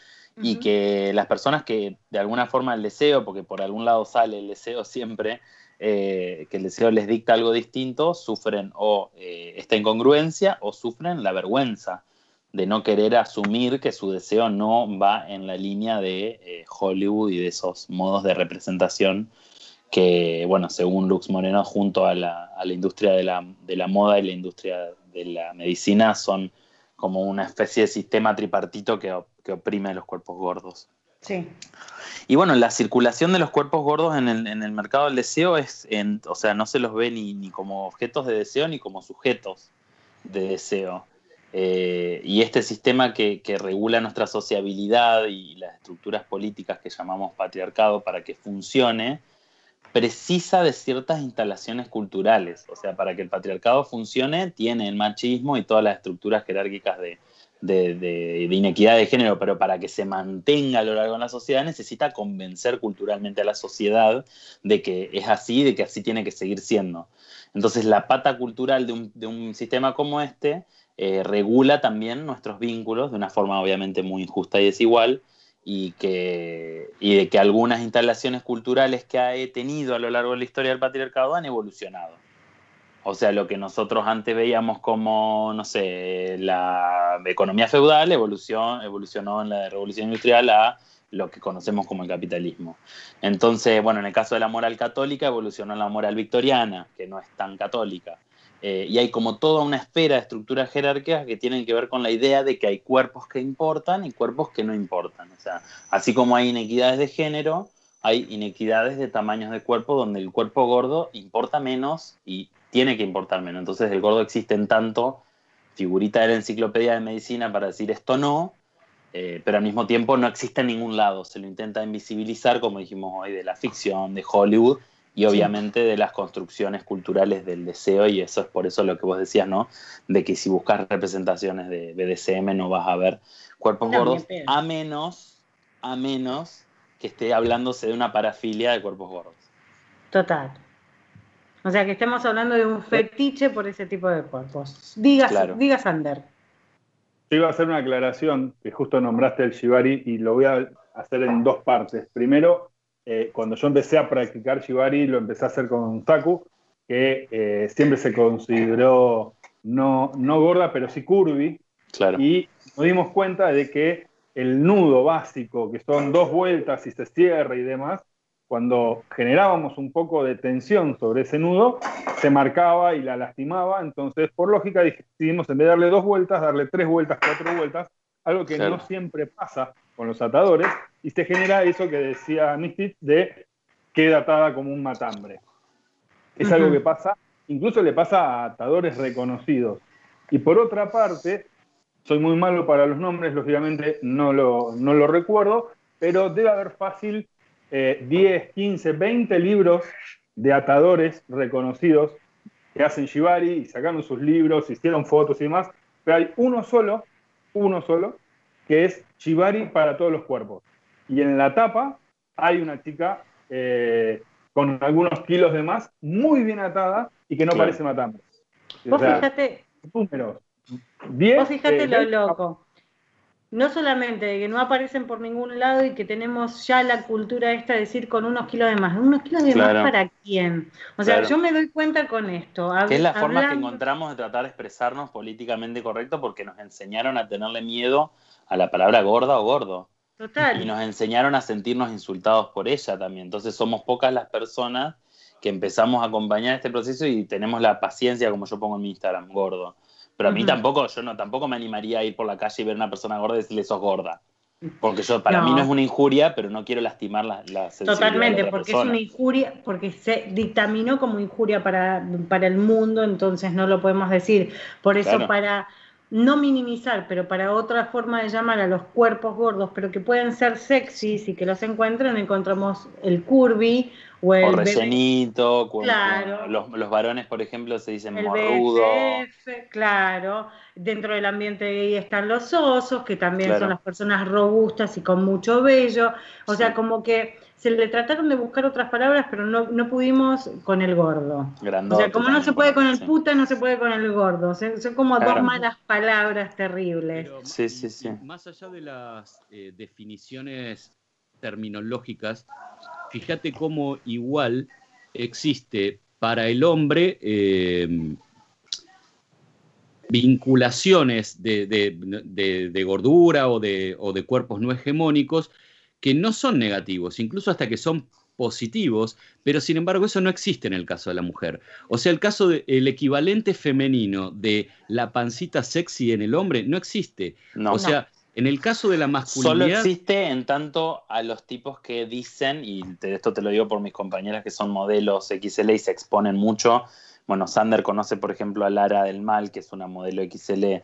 y que las personas que de alguna forma el deseo, porque por algún lado sale el deseo siempre, eh, que el deseo les dicta algo distinto, sufren o eh, esta incongruencia o sufren la vergüenza de no querer asumir que su deseo no va en la línea de eh, Hollywood y de esos modos de representación que, bueno, según Lux Moreno, junto a la, a la industria de la, de la, moda y la industria de la medicina, son como una especie de sistema tripartito que que oprime los cuerpos gordos. Sí. Y bueno, la circulación de los cuerpos gordos en el, mercado del deseo es, o sea, no se los ve ni, como objetos de deseo ni como sujetos de deseo. Eh, y este sistema que, que, regula nuestra sociabilidad y las estructuras políticas que llamamos patriarcado para que funcione, precisa de ciertas instalaciones culturales. O sea, para que el patriarcado funcione, tiene el machismo y todas las estructuras jerárquicas de, de, inequidad de género, pero para que se mantenga a lo largo de la sociedad necesita convencer culturalmente a la sociedad de que es así, de que así tiene que seguir siendo. Entonces la pata cultural de un, sistema como este eh, regula también nuestros vínculos de una forma obviamente muy injusta y desigual y, que, y de que algunas instalaciones culturales que ha tenido a lo largo de la historia del patriarcado han evolucionado. O sea, lo que nosotros antes veíamos como, no sé, la economía feudal evolucionó, evolucionó en la revolución industrial a lo que conocemos como el capitalismo. Entonces, bueno, en el caso de la moral católica evolucionó la moral victoriana, que no es tan católica. Eh, y hay como toda una esfera de estructuras jerárquicas que tienen que ver con la idea de que hay cuerpos que importan y cuerpos que no importan. O sea, así como hay inequidades de género, hay inequidades de tamaños de cuerpo donde el cuerpo gordo importa menos y tiene que importar menos. Entonces el gordo existe en tanto figurita de la enciclopedia de medicina para decir esto no, eh, pero al mismo tiempo no existe en ningún lado. Se lo intenta invisibilizar, como dijimos hoy, de la ficción, de Hollywood y obviamente de las construcciones culturales del deseo, y eso es por eso lo que vos decías, ¿no? De que si buscas representaciones de BDSM no vas a ver cuerpos gordos, a menos, a menos que esté hablándose de una parafilia de cuerpos gordos. Total. O sea, que estemos hablando de un fetiche por ese tipo de cuerpos. Diga, diga Sander. Yo iba a hacer una aclaración, que justo nombraste el shibari y lo voy a hacer en dos partes. Primero, eh, cuando yo empecé a practicar shibari, lo empecé a hacer con Taku, que eh, siempre se consideró no, no gorda, pero sí curvy. Claro. Y nos dimos cuenta de que el nudo básico, que son dos vueltas y se cierra y demás, cuando generábamos un poco de tensión sobre ese nudo, se marcaba y la lastimaba. Entonces, por lógica, decidimos en vez de darle dos vueltas, darle tres vueltas, cuatro vueltas, algo que no siempre pasa con los atadores, y se genera eso que decía Mistit de queda atada como un matambre. Es algo que pasa, incluso le pasa a atadores reconocidos. Y por otra parte, soy muy malo para los nombres, lógicamente no lo, no lo recuerdo, pero debe haber fácil 10, 15, 20 libros de atadores reconocidos que hacen shibari y sacaron sus libros, hicieron fotos y demás, pero hay uno solo, uno solo, que es shibari para todos los cuerpos. Y en la tapa hay una chica eh, con algunos kilos de más, muy bien atada y que no parece matambre. Vos fíjate. Números. vos fíjate lo loco no solamente de que no aparecen por ningún lado y que tenemos ya la cultura esta de decir con unos kilos de más. ¿Unos kilos de más para quién? O sea, yo me doy cuenta con esto. es la forma que encontramos de tratar de expresarnos políticamente correcto porque nos enseñaron a tenerle miedo a la palabra gorda o gordo. Total. Y nos enseñaron a sentirnos insultados por ella también. Entonces somos pocas las personas que empezamos a acompañar este proceso y tenemos la paciencia, como yo pongo en mi Instagram, gordo pero a mí tampoco, yo no, tampoco me animaría a ir por la calle y ver a una persona gorda y decirle sos gorda. Porque yo, para mí no es una injuria, pero no quiero lastimar la, la Totalmente, porque es una injuria, porque se dictaminó como injuria para, para el mundo, entonces no lo podemos decir. Por eso, para no minimizar, pero para otra forma de llamar a los cuerpos gordos, pero que pueden ser sexys y que los encuentren, encontramos el curvy o el rellenito, claro. los, los, varones, por ejemplo, se dicen morrudo. claro. Dentro del ambiente gay están los osos, que también son las personas robustas y con mucho vello. O sea, como que se le trataron de buscar otras palabras, pero no, no pudimos con el gordo. o sea, como no se puede con el puta, no se puede con el gordo. son como dos malas palabras terribles. sí, sí, sí. Más allá de las eh, definiciones terminológicas, fíjate cómo igual existe para el hombre eh, vinculaciones de, gordura o, o de, cuerpos no hegemónicos que no son negativos, incluso hasta que son positivos, pero sin embargo eso no existe en el caso de la mujer. O sea, el caso del equivalente femenino de la pancita sexy en el hombre no existe. o sea, en el caso de la masculinidad... Solo existe en tanto a los tipos que dicen, y esto te lo digo por mis compañeras que son modelos XL y se exponen mucho bueno, Sander conoce, por ejemplo, a Lara del Mal, que es una modelo XL eh,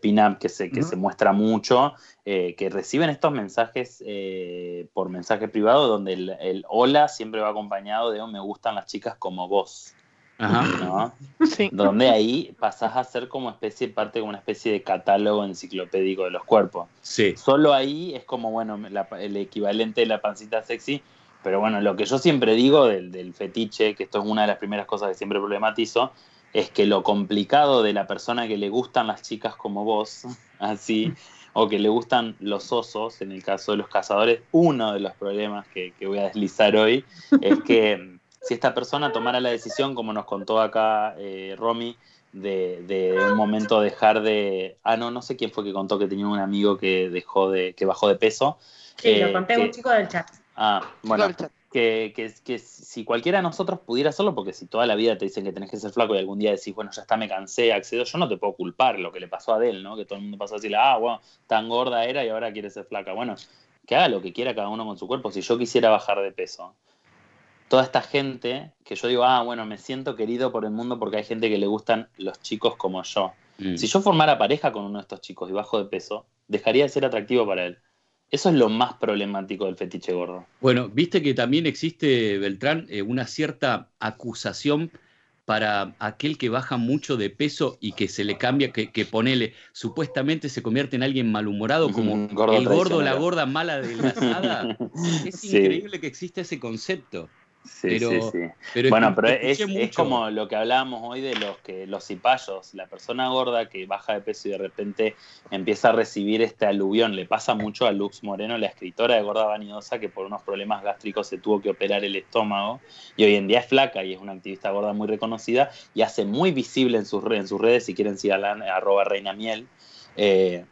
pin-up que, se, que se muestra mucho, eh, que reciben estos mensajes eh, por mensaje privado, donde el, hola siempre va acompañado de oh, me gustan las chicas como vos. Ajá. Donde ahí pasás a ser como especie, parte como una especie de catálogo enciclopédico de los cuerpos. Sí. Solo ahí es como, bueno, el equivalente de la pancita sexy, pero bueno, lo que yo siempre digo del, fetiche, que esto es una de las primeras cosas que siempre problematizo, es que lo complicado de la persona que le gustan las chicas como vos, así, o que le gustan los osos, en el caso de los cazadores, uno de los problemas que, voy a deslizar hoy es que si esta persona tomara la decisión, como nos contó acá eh, Romy, de, de, un momento dejar de. Ah, no, no sé quién fue que contó que tenía un amigo que dejó de, que bajó de peso. Sí, lo eh, conté un chico del chat. Ah, bueno, que, que, si cualquiera de nosotros pudiera hacerlo, porque si toda la vida te dicen que tenés que ser flaco y algún día decís, bueno, ya está, me cansé, accedo, yo no te puedo culpar lo que le pasó a Adele, ¿no? Que todo el mundo pasó a decirle, ah, bueno, tan gorda era y ahora quiere ser flaca. Bueno, que haga lo que quiera cada uno con su cuerpo. Si yo quisiera bajar de peso, toda esta gente que yo digo, ah, bueno, me siento querido por el mundo porque hay gente que le gustan los chicos como yo. Mm. Si yo formara pareja con uno de estos chicos y bajo de peso, dejaría de ser atractivo para él. Eso es lo más problemático del fetiche gordo. Bueno, viste que también existe, Beltrán, eh, una cierta acusación para aquel que baja mucho de peso y que se le cambia, que, que ponele, supuestamente se convierte en alguien malhumorado, como el gordo, la gorda mala de la asada. es increíble que exista ese concepto. Sí, sí, sí. bueno, pero es, como lo que hablábamos hoy de los que los cipayos, la persona gorda que baja de peso y de repente empieza a recibir este aluvión. Le pasa mucho a Lux Moreno, la escritora de Gorda Vanidosa, que por unos problemas gástricos se tuvo que operar el estómago y hoy en día es flaca y es una activista gorda muy reconocida y hace muy visible en sus, en sus redes, si quieren sigan arroba reina miel, eh,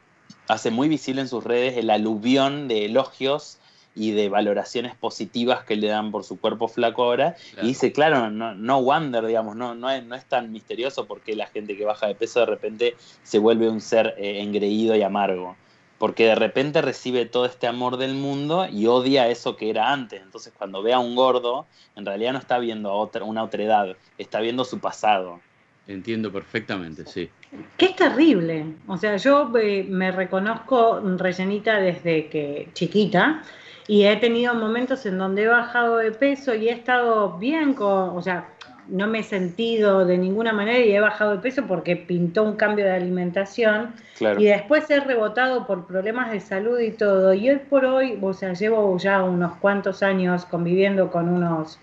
hace muy visible en sus redes el aluvión de elogios y de valoraciones positivas que le dan por su cuerpo flaco ahora. Y dice, claro, no, no wonder, digamos, no, no, es, no es tan misterioso porque la gente que baja de peso de repente se vuelve un ser eh, engreído y amargo. Porque de repente recibe todo este amor del mundo y odia eso que era antes. Entonces, cuando ve a un gordo, en realidad no está viendo a otra, una otredad, está viendo su pasado. Entiendo perfectamente, sí. Que es terrible. O sea, yo eh, me reconozco rellenita desde que chiquita y he tenido momentos en donde he bajado de peso y he estado bien con, o sea, no me he sentido de ninguna manera y he bajado de peso porque pintó un cambio de alimentación y después he rebotado por problemas de salud y todo. Y hoy por hoy, o sea, llevo ya unos cuantos años conviviendo con unos,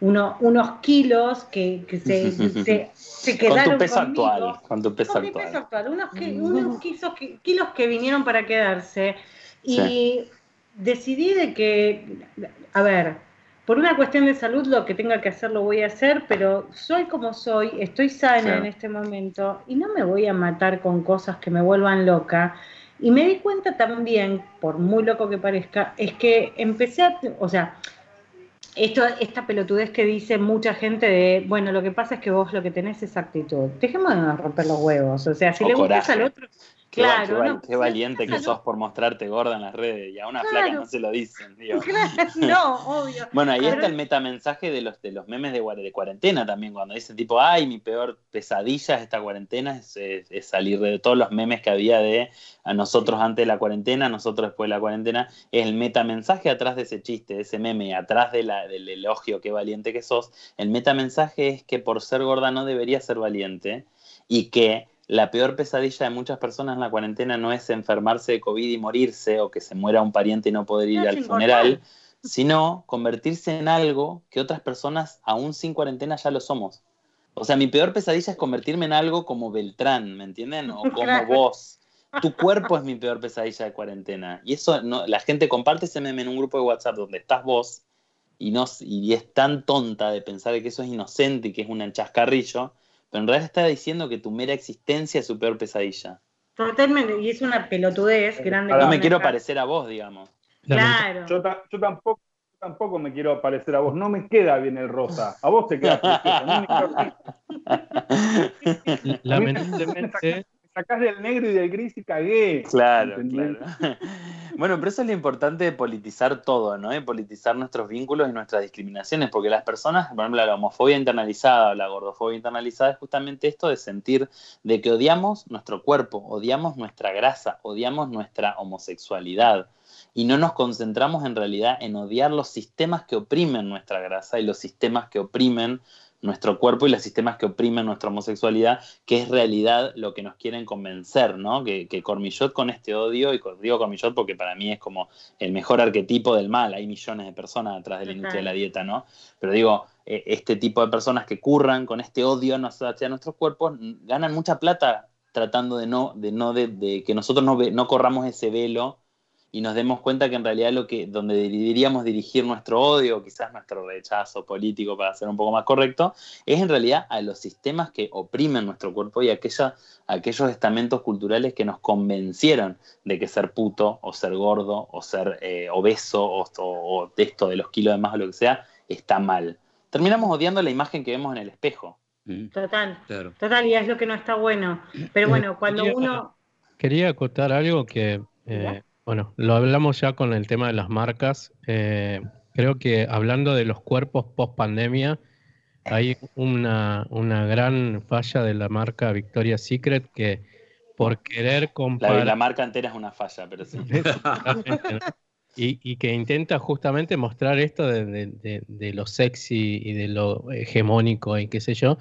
unos, unos kilos que, se, se, quedaron con tu peso actual. Con tu peso actual. Peso actual. Unos, que, unos que, kilos que vinieron para quedarse. Y decidí de que, a ver, por una cuestión de salud lo que tenga que hacer lo voy a hacer, pero soy como soy, estoy sana en este momento y no me voy a matar con cosas que me vuelvan loca. Y me di cuenta también, por muy loco que parezca, es que empecé a, o sea, esto, esta pelotudez que dice mucha gente de, bueno, lo que pasa es que vos lo que tenés es actitud. Dejemos de romper los huevos. O sea, si le gustas al otro, Claro, qué, valiente que sos por mostrarte gorda en las redes y a una flaca no se lo dicen, digo. no, obvio. Bueno, ahí está el metamensaje de los, de los memes de, de, cuarentena también, cuando dicen tipo, ay, mi peor pesadilla esta cuarentena es, salir de todos los memes que había de a nosotros antes de la cuarentena, a nosotros después de la cuarentena, es el metamensaje atrás de ese chiste, de ese meme, atrás de la, del elogio, qué valiente que sos, el metamensaje es que por ser gorda no debería ser valiente y que la peor pesadilla de muchas personas en la cuarentena no es enfermarse de COVID y morirse o que se muera un pariente y no poder ir al funeral, sino convertirse en algo que otras personas aún sin cuarentena ya lo somos. O sea, mi peor pesadilla es convertirme en algo como Beltrán, ¿me entienden? O como vos. Tu cuerpo es mi peor pesadilla de cuarentena. Y eso, no, la gente comparte ese meme en un grupo de WhatsApp donde estás vos y, no, y es tan tonta de pensar que eso es inocente y que es un chascarrillo, pero en realidad está diciendo que tu mera existencia es su peor pesadilla. Totalmente, y es una pelotudez grande. No me quiero parecer a vos, digamos. Claro. Yo, tampoco, tampoco me quiero parecer a vos. No me queda bien el rosa. A vos te queda precioso. Lamentablemente. Sacás del negro y del gris y cagué. Claro, claro. bueno, pero eso es lo importante de politizar todo, ¿no? De politizar nuestros vínculos y nuestras discriminaciones, porque las personas, por ejemplo, la homofobia internalizada o la gordofobia internalizada es justamente esto de sentir de que odiamos nuestro cuerpo, odiamos nuestra grasa, odiamos nuestra homosexualidad y no nos concentramos en realidad en odiar los sistemas que oprimen nuestra grasa y los sistemas que oprimen nuestro cuerpo y los sistemas que oprimen nuestra homosexualidad, que es realidad lo que nos quieren convencer, ¿no? Que, que Cormillot con este odio, y digo Cormillot porque para mí es como el mejor arquetipo del mal, hay millones de personas detrás de la industria de la dieta, ¿no? Pero digo, eh, este tipo de personas que curran con este odio hacia nuestros cuerpos ganan mucha plata tratando de no, de no, de, que nosotros no, no corramos ese velo y nos demos cuenta que en realidad lo que, donde deberíamos dirigir nuestro odio, quizás nuestro rechazo político para ser un poco más correcto, es en realidad a los sistemas que oprimen nuestro cuerpo y a aquellos estamentos culturales que nos convencieron de que ser puto o ser gordo o ser eh, obeso o, o, de esto de los kilos de más o lo que sea está mal. Terminamos odiando la imagen que vemos en el espejo. Mm. Total, total, y es lo que no está bueno. Pero bueno, cuando uno... Quería acotar algo que... Eh, bueno, lo hablamos ya con el tema de las marcas. Eh, creo que hablando de los cuerpos post pandemia, hay una, gran falla de la marca Victoria's Secret que por querer comparar. La, la marca entera es una falla, pero sí. y, que intenta justamente mostrar esto de, lo sexy y de lo hegemónico y qué sé yo.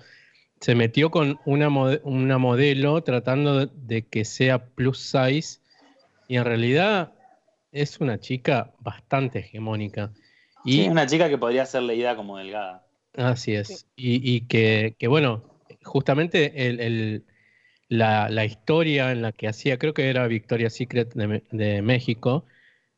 Se metió con una, una modelo tratando de que sea plus size y en realidad es una chica bastante hegemónica. Y, sí, es una chica que podría ser leída como delgada. Así es. Y, que, bueno, justamente el, la, historia en la que hacía, creo que era Victoria's Secret de, México,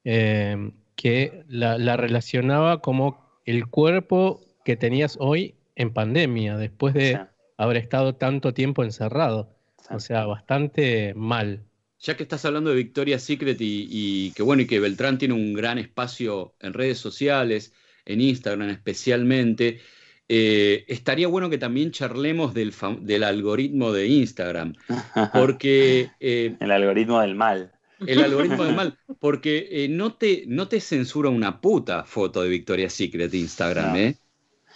eh, que la, relacionaba como el cuerpo que tenías hoy en pandemia, después de haber estado tanto tiempo encerrado. O sea, bastante mal ya que estás hablando de Victoria's Secret y, que bueno, y que Beltrán tiene un gran espacio en redes sociales, en Instagram especialmente, eh, estaría bueno que también charlemos del, del algoritmo de Instagram, porque... Eh, el algoritmo del mal. El algoritmo del mal, porque eh, no, te, no te censura una puta foto de Victoria's Secret Instagram, ¿eh?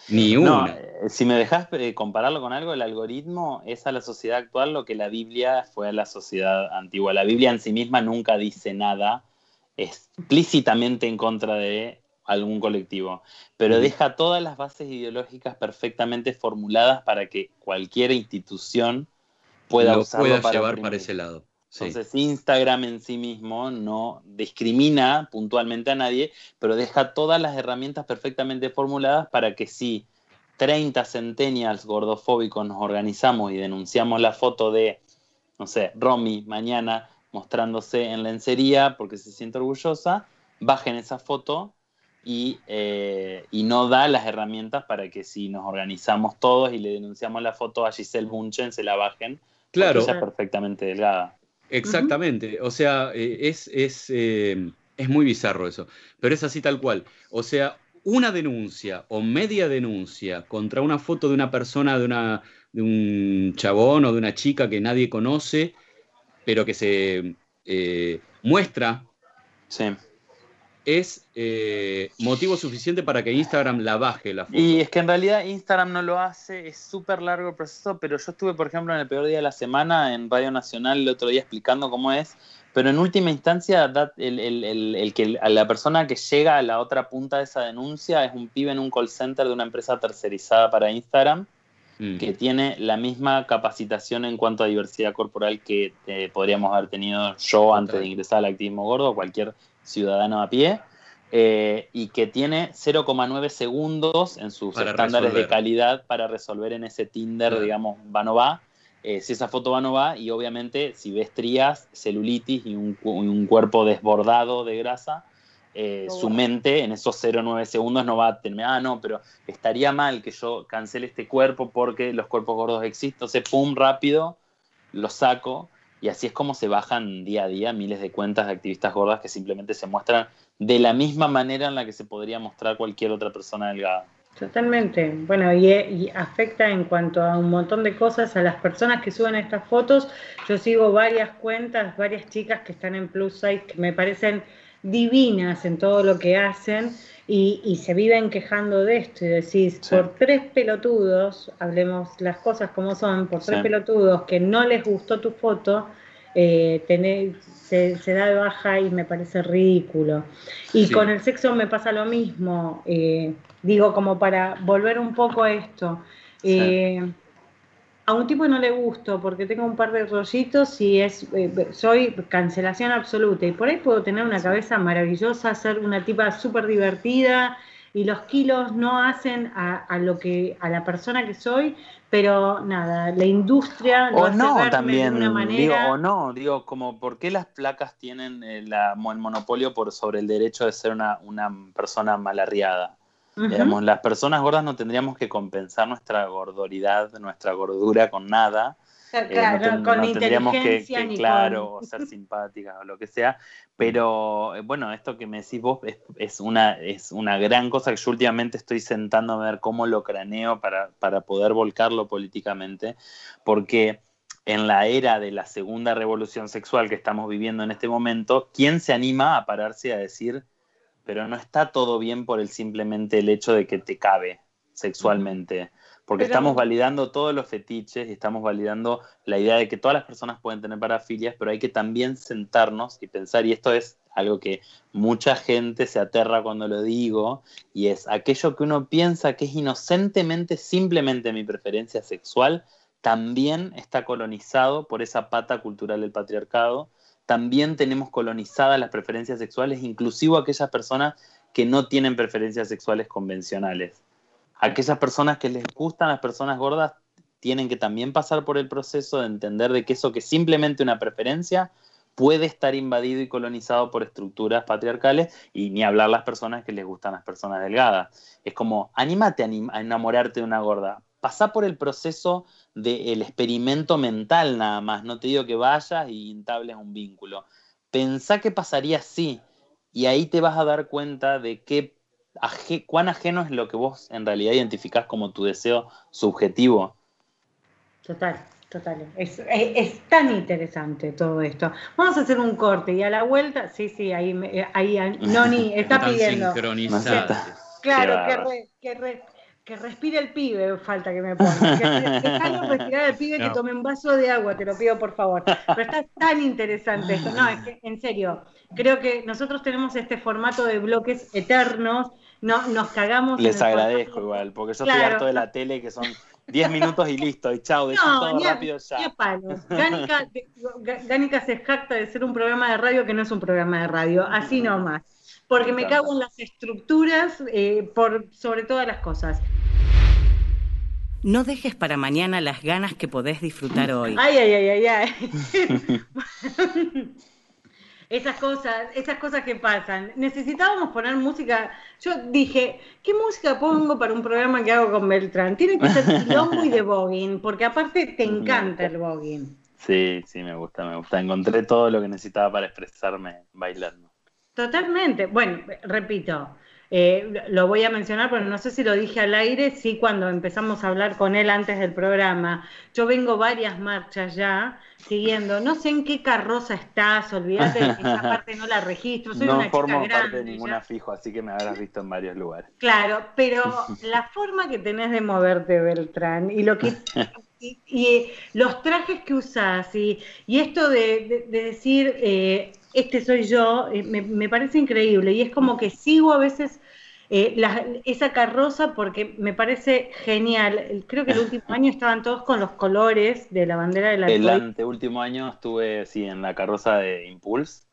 Ni una. Eh, si me dejas eh, compararlo con algo, el algoritmo es a la sociedad actual lo que la Biblia fue a la sociedad antigua. La Biblia en sí misma nunca dice nada explícitamente en contra de algún colectivo, pero deja todas las bases ideológicas perfectamente formuladas para que cualquier institución pueda lo pueda llevar para ese lado. Entonces Instagram en sí mismo no discrimina puntualmente a nadie, pero deja todas las herramientas perfectamente formuladas para que si 30 centennials gordofóbicos nos organizamos y denunciamos la foto de, no sé, Romy mañana mostrándose en lencería porque se siente orgullosa, bajen esa foto y, eh, y, no da las herramientas para que si nos organizamos todos y le denunciamos la foto a Giselle Bunchen, se la bajen. Claro. Ella es perfectamente delgada. Exactamente, o sea, eh, es, eh, es, muy bizarro eso, pero es así tal cual. O sea, una denuncia o media denuncia contra una foto de una persona, de, una, de un chabón o de una chica que nadie conoce, pero que se eh, muestra sí es eh, motivo suficiente para que Instagram la baje la foto. Y es que en realidad Instagram no lo hace, es súper largo el proceso, pero yo estuve, por ejemplo, en el peor día de la semana en Radio Nacional el otro día explicando cómo es, pero en última instancia el, que, a la persona que llega a la otra punta de esa denuncia es un pibe en un call center de una empresa tercerizada para Instagram mm. que tiene la misma capacitación en cuanto a diversidad corporal que eh, podríamos haber tenido yo antes de ingresar al activismo gordo o cualquier ciudadano a pie, eh, y que tiene 0,9 segundos en sus estándares de calidad para resolver en ese Tinder, digamos, va no va. Eh, si esa foto va no va, y obviamente si ves trías, celulitis y un, cuerpo desbordado de grasa, eh, su mente en esos 0,9 segundos no va a tener, ah, no, pero estaría mal que yo cancele este cuerpo porque los cuerpos gordos existen, entonces, pum, rápido, lo saco y así es como se bajan día a día miles de cuentas de activistas gordas que simplemente se muestran de la misma manera en la que se podría mostrar cualquier otra persona delgada. Totalmente. Bueno, y, afecta en cuanto a un montón de cosas a las personas que suben estas fotos. Yo sigo varias cuentas, varias chicas que están en plus size que me parecen divinas en todo lo que hacen y, se viven quejando de esto y decís, por tres pelotudos, hablemos las cosas como son, por tres pelotudos que no les gustó tu foto, eh, se, da de baja y me parece ridículo. Y con el sexo me pasa lo mismo, eh, digo, como para volver un poco a esto. Eh, a un tipo no le gusto porque tengo un par de rollitos y es eh, soy cancelación absoluta. Y por ahí puedo tener una cabeza maravillosa, ser una tipa súper divertida y los kilos no hacen a, lo que a la persona que soy, pero nada, la industria o no también de una manera... digo, o no, digo como por qué las placas tienen eh, el monopolio por sobre el derecho de ser una, una persona malarriada las personas gordas no tendríamos que compensar nuestra gordoridad, nuestra gordura con nada. Eh, claro, con tendríamos que, claro, ser simpáticas o lo que sea. Pero eh, bueno, esto que me decís vos es, una, es una gran cosa que yo últimamente estoy sentando a ver cómo lo craneo para, para poder volcarlo políticamente, porque en la era de la segunda revolución sexual que estamos viviendo en este momento, ¿quién se anima a pararse a decir pero no está todo bien por el simplemente el hecho de que te cabe sexualmente. Porque estamos validando todos los fetiches y estamos validando la idea de que todas las personas pueden tener parafilias, pero hay que también sentarnos y pensar, y esto es algo que mucha gente se aterra cuando lo digo, y es aquello que uno piensa que es inocentemente simplemente mi preferencia sexual, también está colonizado por esa pata cultural del patriarcado también tenemos colonizadas las preferencias sexuales, inclusive aquellas personas que no tienen preferencias sexuales convencionales. Aquellas personas que les gustan las personas gordas tienen que también pasar por el proceso de entender de que eso que simplemente una preferencia puede estar invadido y colonizado por estructuras patriarcales y ni hablar las personas que les gustan las personas delgadas. Es como, anímate a enamorarte de una gorda pasá por el proceso del experimento mental nada más. No te digo que vayas y entables un vínculo. Pensá qué pasaría si, y ahí te vas a dar cuenta de qué, cuán ajeno es lo que vos en realidad identificás como tu deseo subjetivo. Total, total. Es, tan interesante todo esto. Vamos a hacer un corte y a la vuelta, sí, sí, ahí, ahí Noni está pidiendo. Claro, que, re, que respire el pibe, falta que me ponga. Que, que respirar el pibe que tome un vaso de agua, te lo pido por favor. Pero está tan interesante esto. No, es que en serio, creo que nosotros tenemos este formato de bloques eternos, no, nos cagamos. Les agradezco igual, porque yo estoy harto de la tele que son 10 minutos y listo, y chao, de todo rápido ya. palos. Gánica, se jacta de ser un programa de radio que no es un programa de radio, así nomás porque me cago en las estructuras eh, por sobre todas las cosas. No dejes para mañana las ganas que podés disfrutar hoy. Ay, ay, ay, ay, ay. esas cosas, esas cosas que pasan. Necesitábamos poner música. Yo dije, ¿qué música pongo para un programa que hago con Beltrán? Tiene que ser quilombo y de voguing, porque aparte te encanta el voguing. Sí, sí, me gusta, me gusta. Encontré todo lo que necesitaba para expresarme bailando. Totalmente. Bueno, repito, eh, lo voy a mencionar, pero no sé si lo dije al aire, sí cuando empezamos a hablar con él antes del programa. Yo vengo varias marchas ya siguiendo, no sé en qué carroza estás, olvídate, esa parte no la registro, soy no una formo chica parte de ninguna fijo, así que me habrás visto en varios lugares. Claro, pero la forma que tenés de moverte, Beltrán, y lo que y, los trajes que usás, y, y esto de, decir eh, este soy yo, eh, me, parece increíble. Y es como que sigo a veces eh, esa carroza porque me parece genial. Creo que el último año estaban todos con los colores de la bandera de la El anteúltimo año estuve, sí, en la carroza de Impulse.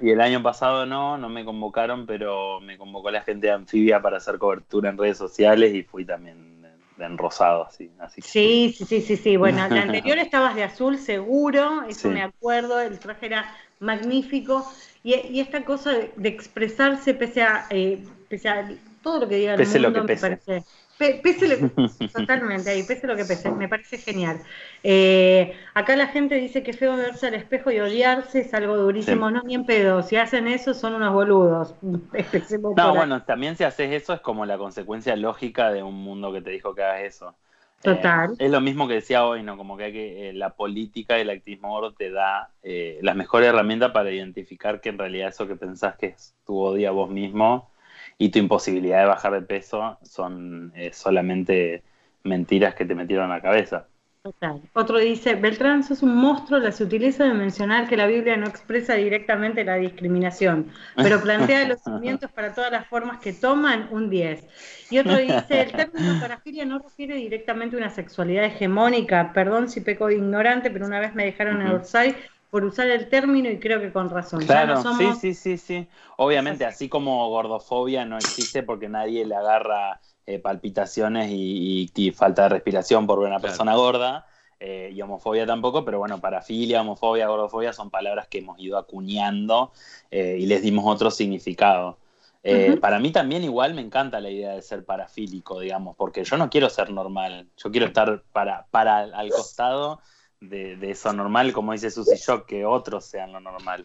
Y el año pasado no, no me convocaron, pero me convocó la gente de Anfibia para hacer cobertura en redes sociales y fui también en rosado, así. así sí, sí, sí, sí, sí. Bueno, la anterior estabas de azul seguro, eso me acuerdo, el traje era magnífico. Y, esta cosa de, expresarse pese a, eh, especial, todo lo que diga el Pese lo mundo que me pese. parece. pe- Pese lo, totalmente ahí, pese lo que pese, me parece genial. Eh, acá la gente dice que feo verse al espejo y odiarse es algo durísimo, Sí. no ni en pedo, si hacen eso son unos boludos. Empecemos No, ahí. bueno, también si haces eso es como la consecuencia lógica de un mundo que te dijo que hagas eso. Total. Eh, es lo mismo que decía hoy, ¿no? Como que, hay que eh, la política y el activismo gordo te da eh, las mejores herramientas para identificar que en realidad eso que pensás que es tu odio a vos mismo y tu imposibilidad de bajar de peso son eh, solamente mentiras que te metieron a la cabeza. Total. Otro dice, Beltrán, sos un monstruo, la sutileza de mencionar que la Biblia no expresa directamente la discriminación, pero plantea los cimientos para todas las formas que toman, un 10. Y otro dice, el término parafilia no refiere directamente a una sexualidad hegemónica, perdón si peco de ignorante, pero una vez me dejaron en. Orsay por usar el término y creo que con razón. Claro, no somos... sí, sí, sí, sí. Obviamente, así como gordofobia no existe porque nadie le agarra eh, palpitaciones y, y- y falta de respiración por una Claro. persona gorda, eh, y homofobia tampoco, pero bueno, parafilia, homofobia, gordofobia son palabras que hemos ido acuñando eh, y les dimos otro significado. Eh. Para mí también igual me encanta la idea de ser parafílico, digamos, porque yo no quiero ser normal, yo quiero estar para, para al costado de, de eso normal, como dice Susy Shock, que otros sean lo normal.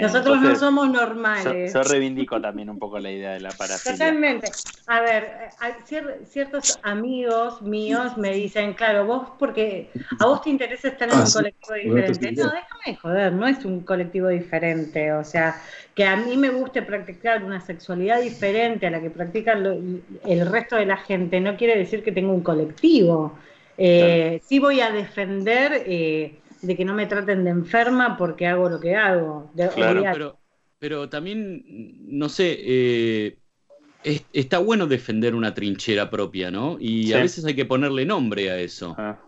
Nosotros entonces, no somos normales. yo reivindico también un poco la idea de la parafilia. Totalmente. A ver, ciertos amigos míos me dicen, claro, vos porque a vos te interesa estar en Ah, un sí. colectivo diferente. No, déjame de joder, no es un colectivo diferente. O sea, que a mí me guste practicar una sexualidad diferente a la que practican lo- el resto de la gente, no quiere decir que tenga un colectivo. Eh, Sí voy a defender eh, de que no me traten de enferma porque hago lo que hago. De- Claro, Pero, pero también, no sé, eh, es- está bueno defender una trinchera propia, ¿no? Y a veces hay que ponerle nombre a eso. Ah.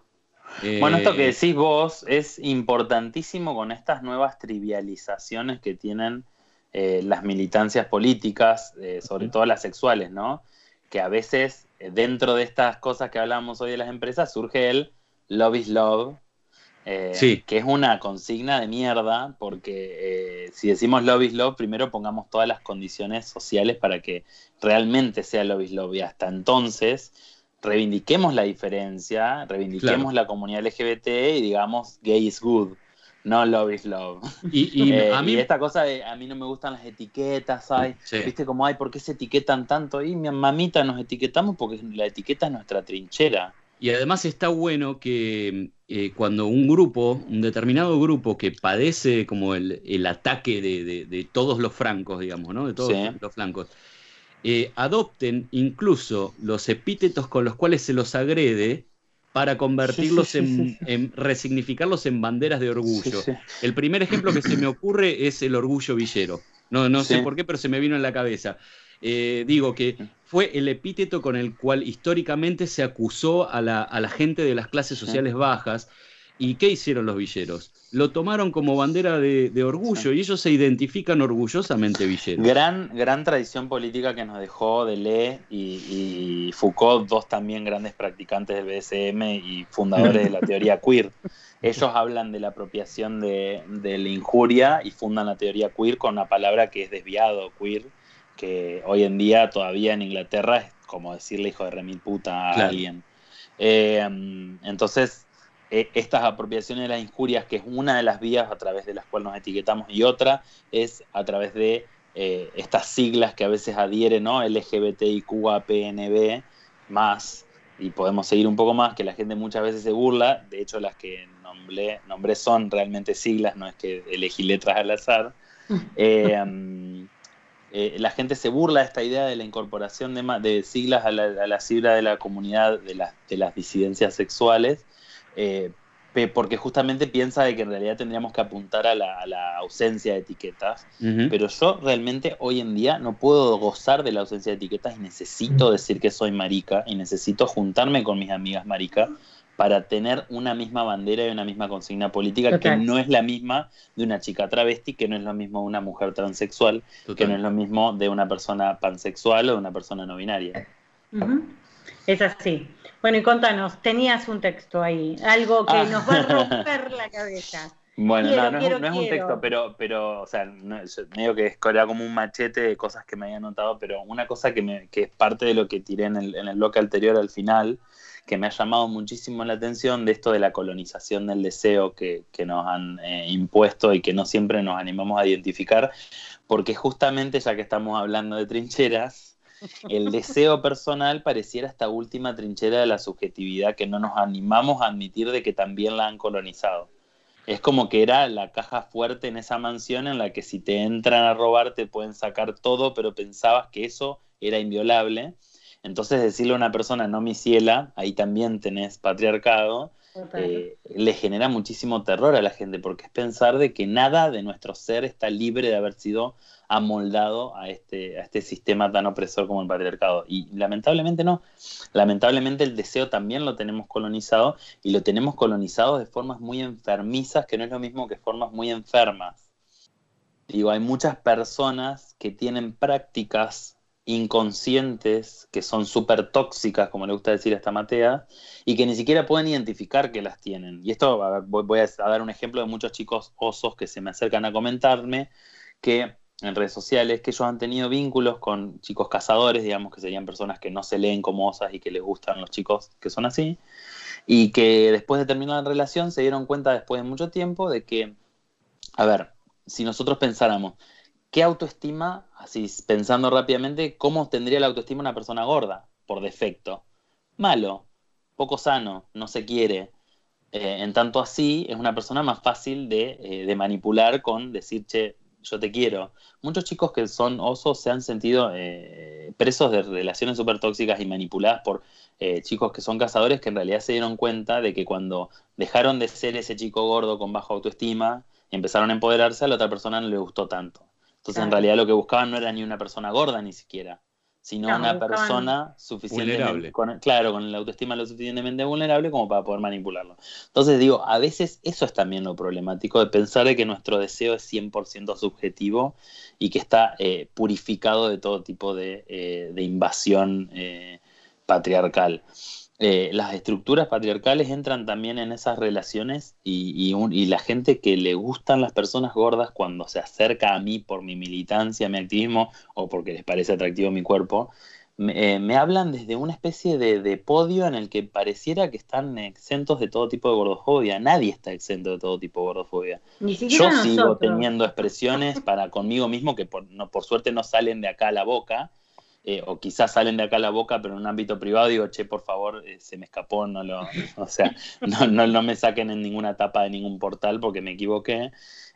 Eh, Bueno, esto que decís vos es importantísimo con estas nuevas trivializaciones que tienen eh, las militancias políticas, eh, sobre todo las sexuales, ¿no? Que a veces eh, dentro de estas cosas que hablamos hoy de las empresas surge el love is love, eh, Sí. que es una consigna de mierda, porque eh, si decimos love is love, primero pongamos todas las condiciones sociales para que realmente sea love is love y hasta entonces reivindiquemos la diferencia, reivindiquemos Claro. la comunidad LGBT y digamos gay is good, no love is love. Y, y Eh, a mí, y esta cosa de a mí no me gustan las etiquetas, ay, Sí. viste como ay, ¿por qué se etiquetan tanto? Y mi mamita nos etiquetamos porque la etiqueta es nuestra trinchera. Y además está bueno que eh, cuando un grupo, un determinado grupo que padece como el, el ataque de, de- de todos los francos, digamos, ¿no? De todos Sí. los flancos, eh, adopten incluso los epítetos con los cuales se los agrede para convertirlos Sí, sí, sí, en, resignificarlos en banderas de orgullo. El primer ejemplo que se me ocurre es el orgullo villero. No, no sé por qué, pero se me vino en la cabeza. Eh, digo que fue el epíteto con el cual históricamente se acusó a la, a la gente de las clases sociales bajas. ¿Y qué hicieron los villeros? Lo tomaron como bandera de, de orgullo y ellos se identifican orgullosamente villeros. Gran, gran tradición política que nos dejó Deleuze y, y Foucault, dos también grandes practicantes del BSM y fundadores de la teoría queer. Ellos hablan de la apropiación de, de la injuria y fundan la teoría queer con una palabra que es desviado, queer, que hoy en día todavía en Inglaterra es como decirle hijo de remil puta a Claro. alguien. Eh, entonces, eh, estas apropiaciones de las injurias, que es una de las vías a través de las cuales nos etiquetamos, y otra es a través de eh, estas siglas que a veces adhieren, ¿no? LGBTIQAPNB más, y podemos seguir un poco más, que la gente muchas veces se burla, de hecho las que nombré, nombré son realmente siglas, no es que elegí letras al azar. Eh, la gente se burla de esta idea de la incorporación de, siglas a la, a la sigla de la comunidad de, las de las disidencias sexuales, eh, porque justamente piensa de que en realidad tendríamos que apuntar a la, a la ausencia de etiquetas. Pero yo realmente hoy en día no puedo gozar de la ausencia de etiquetas y necesito decir que soy marica y necesito juntarme con mis amigas marica para tener una misma bandera y una misma consigna política Total. que no es la misma de una chica travesti, que no es lo mismo de una mujer transexual, que no es lo mismo de una persona pansexual o de una persona no binaria. Es así. Bueno, y contanos, tenías un texto ahí, algo que Ah. nos va a romper la cabeza. Bueno, no, no, es, un texto, pero, pero o sea, no, medio que era como un machete de cosas que me había notado, pero una cosa que, me, que es parte de lo que tiré en el, en el bloque anterior al final, que me ha llamado muchísimo la atención de esto de la colonización del deseo que, que nos han eh, impuesto y que no siempre nos animamos a identificar, porque justamente ya que estamos hablando de trincheras, el deseo personal pareciera esta última trinchera de la subjetividad que no nos animamos a admitir de que también la han colonizado es como que era la caja fuerte en esa mansión en la que si te entran a robar te pueden sacar todo, pero pensabas que eso era inviolable. Entonces decirle a una persona no mi ciela, ahí también tenés patriarcado, eh, le genera muchísimo terror a la gente, porque es pensar de que nada de nuestro ser está libre de haber sido amoldado a este, a este sistema tan opresor como el patriarcado. Y lamentablemente no. Lamentablemente el deseo también lo tenemos colonizado y lo tenemos colonizado de formas muy enfermizas, que no es lo mismo que formas muy enfermas. Digo, hay muchas personas que tienen prácticas inconscientes que son súper tóxicas, como le gusta decir a esta Matea, y que ni siquiera pueden identificar que las tienen. Y esto voy a dar un ejemplo de muchos chicos osos que se me acercan a comentarme que en redes sociales que ellos han tenido vínculos con chicos cazadores, digamos que serían personas que no se leen como osas y que les gustan los chicos que son así, y que después de terminar la relación se dieron cuenta después de mucho tiempo de que, a ver, si nosotros pensáramos, ¿qué autoestima, así pensando rápidamente, cómo tendría la autoestima una persona gorda por defecto? Malo, poco sano, no se quiere. Eh, en tanto así, es una persona más fácil de, eh, de manipular con decir, che, yo te quiero. Muchos chicos que son osos se han sentido eh, presos de relaciones súper tóxicas y manipuladas por chicos que son cazadores que en realidad se dieron cuenta de que cuando dejaron de ser ese chico gordo con bajo autoestima empezaron a empoderarse, a la otra persona no le gustó tanto. Entonces en realidad lo que buscaban no era ni una persona gorda ni siquiera, sino una persona suficientemente, con, claro, con la autoestima lo suficientemente vulnerable como para poder manipularlo. Entonces digo, a veces eso es también lo problemático de pensar de que nuestro deseo es 100% subjetivo y que está eh, purificado de todo tipo de, eh, invasión eh, patriarcal. Eh, las estructuras patriarcales entran también en esas relaciones y, la gente que le gustan las personas gordas cuando se acerca a mí por mi militancia, mi activismo o porque les parece atractivo mi cuerpo, me, eh, hablan desde una especie de, podio en el que pareciera que están exentos de todo tipo de gordofobia. Nadie está exento de todo tipo de gordofobia. Yo sigo teniendo expresiones para conmigo mismo que por, no, por suerte no salen de acá a la boca, eh, o quizás salen de acá a la boca, pero en un ámbito privado digo, che, por favor, eh, se me escapó, no lo, o sea, no, no, me saquen en ninguna tapa de ningún portal porque me equivoqué.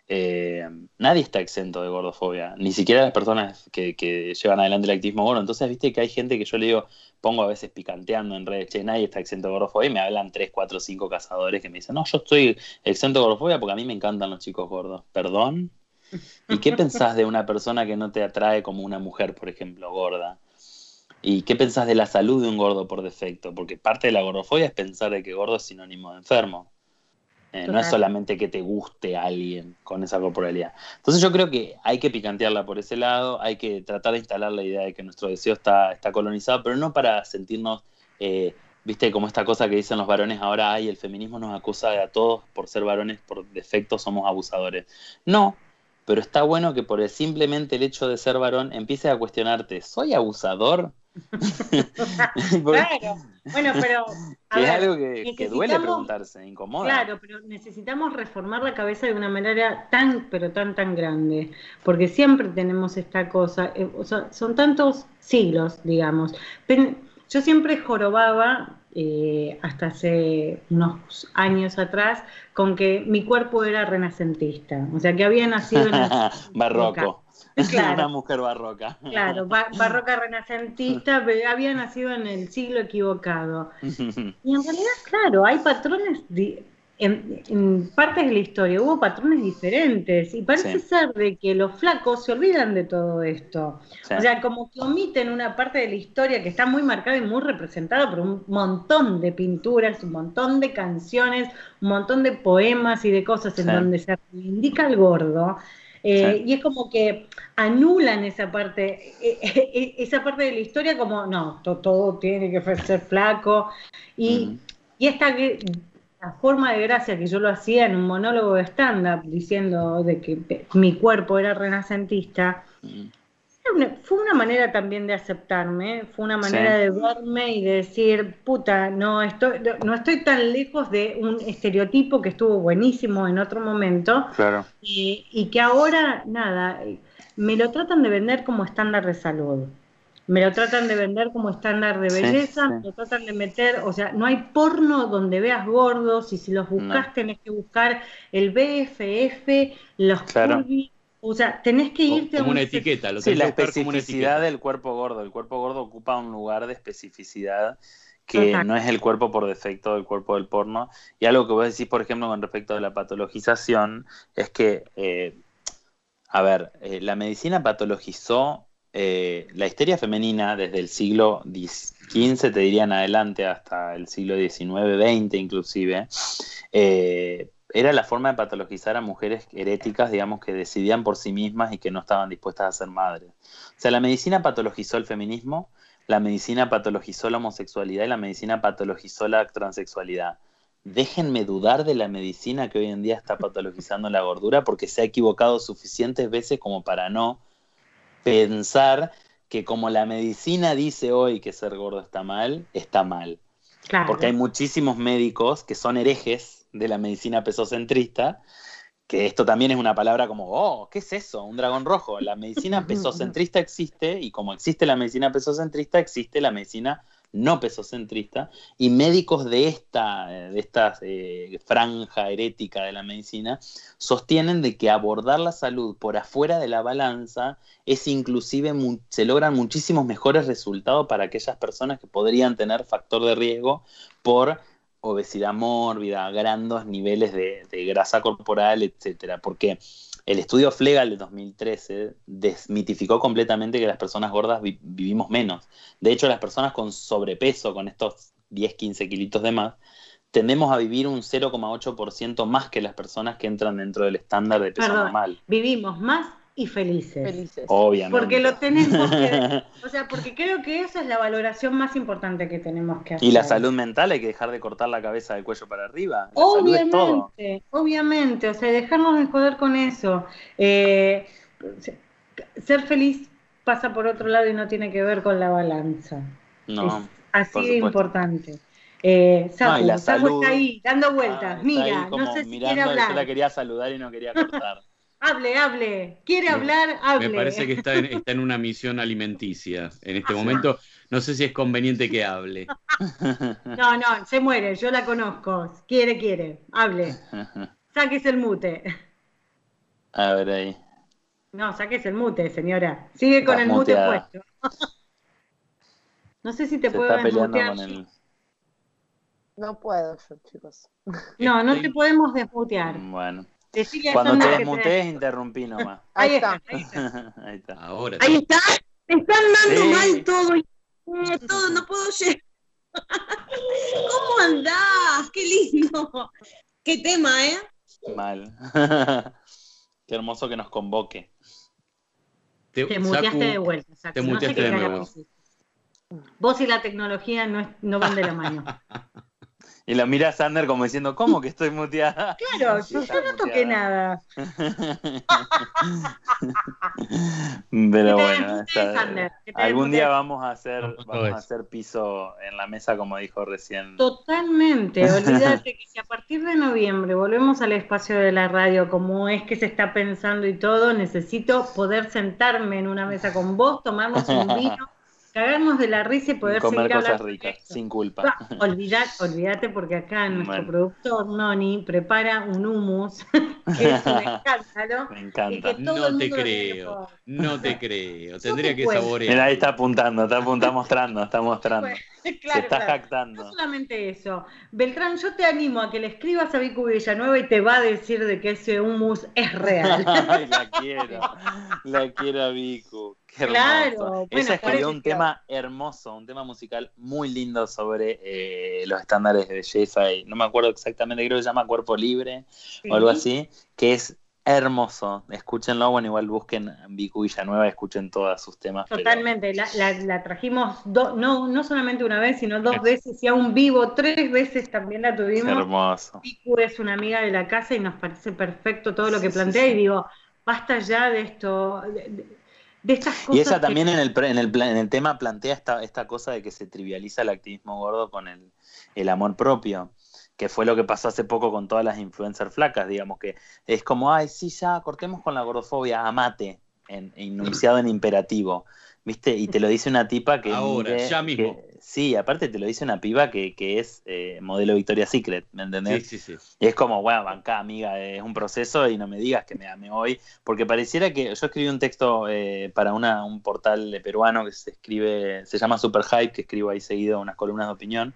Eh, nadie está exento de gordofobia, ni siquiera las personas que, que, llevan adelante el activismo gordo. Entonces, viste que hay gente que yo le digo, pongo a veces picanteando en redes, che, nadie está exento de gordofobia, y me hablan 3, 4, 5 cazadores que me dicen, no, yo estoy exento de gordofobia porque a mí me encantan los chicos gordos. ¿Perdón? ¿Y qué pensás de una persona que no te atrae como una mujer, por ejemplo, gorda? ¿Y qué pensás de la salud de un gordo por defecto? Porque parte de la gordofobia es pensar de que gordo es sinónimo de enfermo. Eh, no es solamente que te guste alguien con esa corporalidad. Entonces yo creo que hay que picantearla por ese lado, hay que tratar de instalar la idea de que nuestro deseo está, está colonizado, pero no para sentirnos, eh, viste, como esta cosa que dicen los varones ahora, ay, el feminismo nos acusa de a todos por ser varones, por defecto somos abusadores. No, pero está bueno que por el, simplemente el hecho de ser varón empieces a cuestionarte, ¿soy abusador? claro, bueno, pero es algo que, duele preguntarse, incomoda. Claro, pero necesitamos reformar la cabeza de una manera tan, pero tan, tan grande, porque siempre tenemos esta cosa, eh, son tantos siglos, digamos. Yo siempre jorobaba eh, hasta hace unos años atrás con que mi cuerpo era renacentista, o sea que había nacido en barroco. Una mujer barroca. Claro, barroca renacentista, había nacido en el siglo equivocado. Y en realidad, claro, hay patrones en, partes de la historia hubo patrones diferentes y parece ser de que los flacos se olvidan de todo esto. O sea, como que omiten una parte de la historia que está muy marcada y muy representada por un montón de pinturas, un montón de canciones, un montón de poemas y de cosas en donde se reivindica al gordo. Eh, y es como que anulan esa parte, eh, eh, esa parte de la historia como, no, todo, tiene que ser flaco. Y, y esta la forma de gracia que yo lo hacía en un monólogo de stand-up diciendo de que mi cuerpo era renacentista, mm fue una manera también de aceptarme, fue una manera de verme y de decir, puta, no estoy, no estoy tan lejos de un estereotipo que estuvo buenísimo en otro momento. Claro. Y, que ahora, nada, me lo tratan de vender como estándar de salud. Me lo tratan de vender como estándar de belleza, me lo tratan de meter, o sea, no hay porno donde veas gordos y si los buscas tenés que buscar el BFF, los claro. O sea, tenés que irte como a una etiqueta. Lo sí, la especificidad del cuerpo gordo. El cuerpo gordo ocupa un lugar de especificidad que no es el cuerpo por defecto del cuerpo del porno. Y algo que vos decís, por ejemplo, con respecto a la patologización, es que, eh, a ver, eh, la medicina patologizó eh, la histeria femenina desde el siglo XV, te dirían adelante, hasta el siglo XIX, XX inclusive, era la forma de patologizar a mujeres heréticas, digamos, que decidían por sí mismas y que no estaban dispuestas a ser madres. O sea, la medicina patologizó el feminismo, la medicina patologizó la homosexualidad y la medicina patologizó la transexualidad. Déjenme dudar de la medicina que hoy en día está patologizando la gordura porque se ha equivocado suficientes veces como para no pensar que como la medicina dice hoy que ser gordo está mal, está mal. Porque hay muchísimos médicos que son herejes de la medicina pesocentrista, que esto también es una palabra como, oh, ¿qué es eso? Un dragón rojo. La medicina pesocentrista existe y como existe la medicina pesocentrista, existe la medicina no pesocentrista y médicos de esta, de esta eh, franja herética de la medicina sostienen de que abordar la salud por afuera de la balanza es inclusive, se logran muchísimos mejores resultados para aquellas personas que podrían tener factor de riesgo por obesidad mórbida, grandes niveles de, grasa corporal, etcétera, porque el estudio Flegal de 2013 desmitificó completamente que las personas gordas vivimos menos. De hecho, las personas con sobrepeso, con estos 10, 15 kilitos de más, tendemos a vivir un 0,8% más que las personas que entran dentro del estándar de peso normal. Vivimos más y felices. Obviamente. Porque lo tenemos que... o sea, porque creo que esa es la valoración más importante que tenemos que hacer. Y la salud mental, hay que dejar de cortar la cabeza del cuello para arriba. obviamente, obviamente, o sea, dejarnos de joder con eso. Eh, ser feliz pasa por otro lado y no tiene que ver con la balanza. No. así de importante. Eh, Sapu, está ahí, dando vueltas. Ah, Mira, no sé si quiere hablar. Yo la quería saludar y no quería cortar. Hable, hable. Quiere hablar, hable. Me parece que está en, una misión alimenticia en este momento. No sé si es conveniente que hable. No, no, se muere, yo la conozco. Quiere, quiere. Hable. Sáquese el mute. A ver ahí. No, sáquese el mute, señora. Sigue con el mute puesto. No sé si te puedo desmutear. No puedo yo, chicos. No, no te podemos desmutear. Bueno. Cuando te desmutees, interrumpí nomás. Ahí está. Ahí está. Ahora. Ahí está. Me están dando mal todo. Eh, todo, no puedo llegar. ¿Cómo andás? Qué lindo. Qué tema, ¿eh? Mal. Qué hermoso que nos convoque. Te, muteaste de vuelta, Saku. Te muteaste de nuevo. Vos y la tecnología no, no van de la mano. Y la mira Sander como diciendo, ¿cómo que estoy muteada? Claro, yo, no toqué nada. Pero bueno, algún día vamos a hacer, vamos a hacer piso en la mesa, como dijo recién. Totalmente, olvídate que si a partir de noviembre volvemos al espacio de la radio, como es que se está pensando y todo, necesito poder sentarme en una mesa con vos, tomarnos un vino cagarnos de la risa y poder comer cosas ricas, sin culpa. olvídate porque acá nuestro productor Noni prepara un hummus que es un escándalo. Me encanta. No te creo, no te creo. Tendría que saborear. Mira, ahí está apuntando, está, está mostrando, está mostrando. Se está jactando. No solamente eso. Beltrán, yo te animo a que le escribas a Vicu Villanueva y te va a decir de que ese hummus es real. la quiero, la quiero a Vicu. Qué claro, Ella escribió un tema hermoso, un tema musical muy lindo sobre eh, los estándares de belleza y no me acuerdo exactamente, creo que se llama Cuerpo Libre o algo así, que es hermoso. Escúchenlo, bueno, igual busquen Vicu Villanueva, escuchen todos sus temas. Totalmente, la, la, trajimos no, no solamente una vez, sino dos veces y a un vivo, tres veces también la tuvimos. Hermoso. Vicu es una amiga de la casa y nos parece perfecto todo lo que plantea y digo, basta ya de esto. De, estas cosas y ella también en, el, en, el, en el tema plantea esta, esta cosa de que se trivializa el activismo gordo con el, el amor propio que fue lo que pasó hace poco con todas las influencers flacas, digamos, que es como, ay, sí, ya, cortemos con la gordofobia, amate, en, enunciado en imperativo, ¿viste? Y te lo dice una tipa que... Ahora, ya mismo. Sí, aparte te lo dice una piba que, que es eh, modelo Victoria's Secret, ¿me entendés? Sí, sí, sí. Y es como, bueno, banca, amiga, es un proceso y no me digas que me ame hoy, porque pareciera que yo escribí un texto eh, para una, un portal peruano que se escribe, se llama Super Hype, que escribo ahí seguido unas columnas de opinión,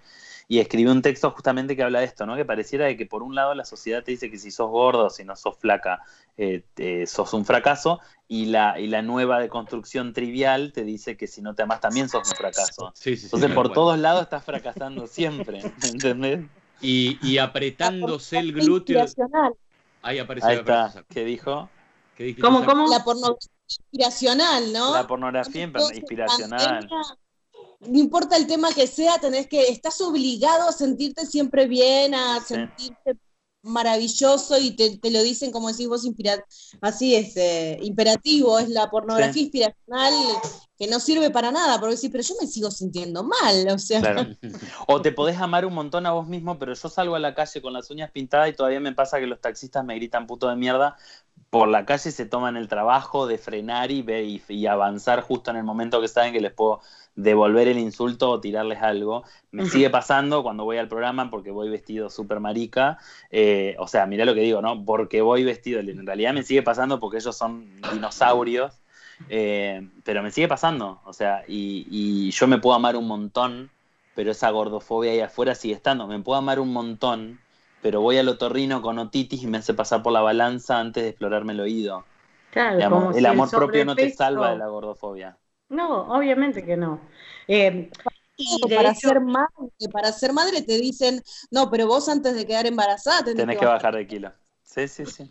y escribió un texto justamente que habla de esto, ¿no? Que pareciera de que por un lado la sociedad te dice que si sos gordo, si no sos flaca, eh, sos un fracaso, y la, y la nueva deconstrucción trivial te dice que si no te amas también sos un fracaso. Entonces por todos lados estás fracasando siempre, ¿entendés? Y, y apretándose el glúteo. Ahí apareció Ahí está. ¿Qué dijo? ¿Qué ¿Cómo, cómo? La pornografía inspiracional, ¿no? La pornografía inspiracional no importa el tema que sea, tenés que, estás obligado a sentirte siempre bien, a sentirte maravilloso y te, lo dicen como decís vos, así es, eh, imperativo, es la pornografía inspiracional que no sirve para nada, porque decís, pero yo me sigo sintiendo mal, o sea. O te podés amar un montón a vos mismo, pero yo salgo a la calle con las uñas pintadas y todavía me pasa que los taxistas me gritan puto de mierda por la calle se toman el trabajo de frenar y, y, y, avanzar justo en el momento que saben que les puedo devolver el insulto o tirarles algo. Me sigue pasando cuando voy al programa porque voy vestido súper marica. Eh, o sea, mirá lo que digo, ¿no? Porque voy vestido. En realidad me sigue pasando porque ellos son dinosaurios. Eh, pero me sigue pasando. O sea, y, y, yo me puedo amar un montón, pero esa gordofobia ahí afuera sigue estando. Me puedo amar un montón, pero voy al otorrino con otitis y me hace pasar por la balanza antes de explorarme el oído. Claro, el amor propio no te salva de la gordofobia. No, obviamente que no. Eh, y para ser madre, para ser madre te dicen, no, pero vos antes de quedar embarazada tenés, que, bajar. de kilo. Sí, sí, sí.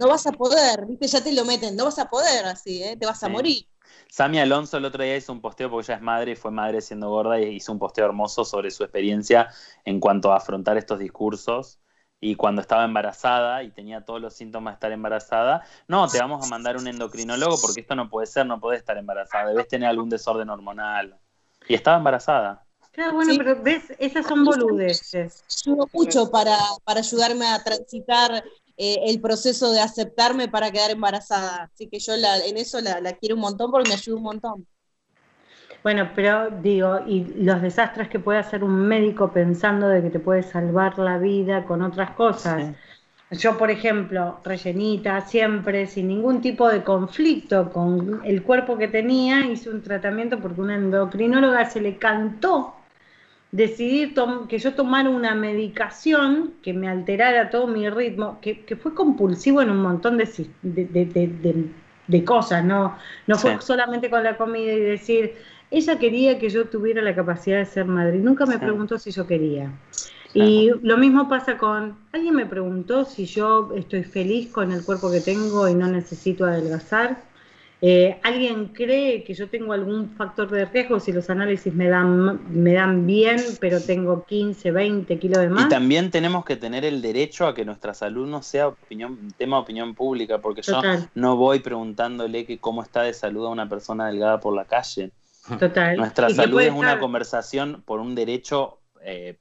No vas a poder, viste, ya te lo meten, no vas a poder así, ¿eh? te vas a morir. Sami Alonso el otro día hizo un posteo porque ella es madre y fue madre siendo gorda y hizo un posteo hermoso sobre su experiencia en cuanto a afrontar estos discursos y cuando estaba embarazada y tenía todos los síntomas de estar embarazada, no, te vamos a mandar un endocrinólogo porque esto no puede ser, no podés estar embarazada, debes tener algún desorden hormonal. Y estaba embarazada. Claro, bueno, pero ves, esas son boludeces. Ayudó mucho para, para ayudarme a transitar eh, el proceso de aceptarme para quedar embarazada. Así que yo la, en eso la, la quiero un montón porque me ayuda un montón. Bueno, pero digo, y los desastres que puede hacer un médico pensando de que te puede salvar la vida con otras cosas. Yo, por ejemplo, rellenita, siempre, sin ningún tipo de conflicto con el cuerpo que tenía, hice un tratamiento porque una endocrinóloga se le cantó decidir que yo tomara una medicación que me alterara todo mi ritmo, que, fue compulsivo en un montón de, de, cosas, no, no fue solamente con la comida y decir, ella quería que yo tuviera la capacidad de ser madre. Nunca me preguntó si yo quería. Y lo mismo pasa con, alguien me preguntó si yo estoy feliz con el cuerpo que tengo y no necesito adelgazar. Eh, ¿Alguien cree que yo tengo algún factor de riesgo si los análisis me dan, me dan bien, pero tengo 15, 20 kilos de más? Y también tenemos que tener el derecho a que nuestra salud no sea opinión, tema de opinión pública, porque yo no voy preguntándole que cómo está de salud a una persona delgada por la calle. Total. Nuestra salud es una conversación por un derecho, eh,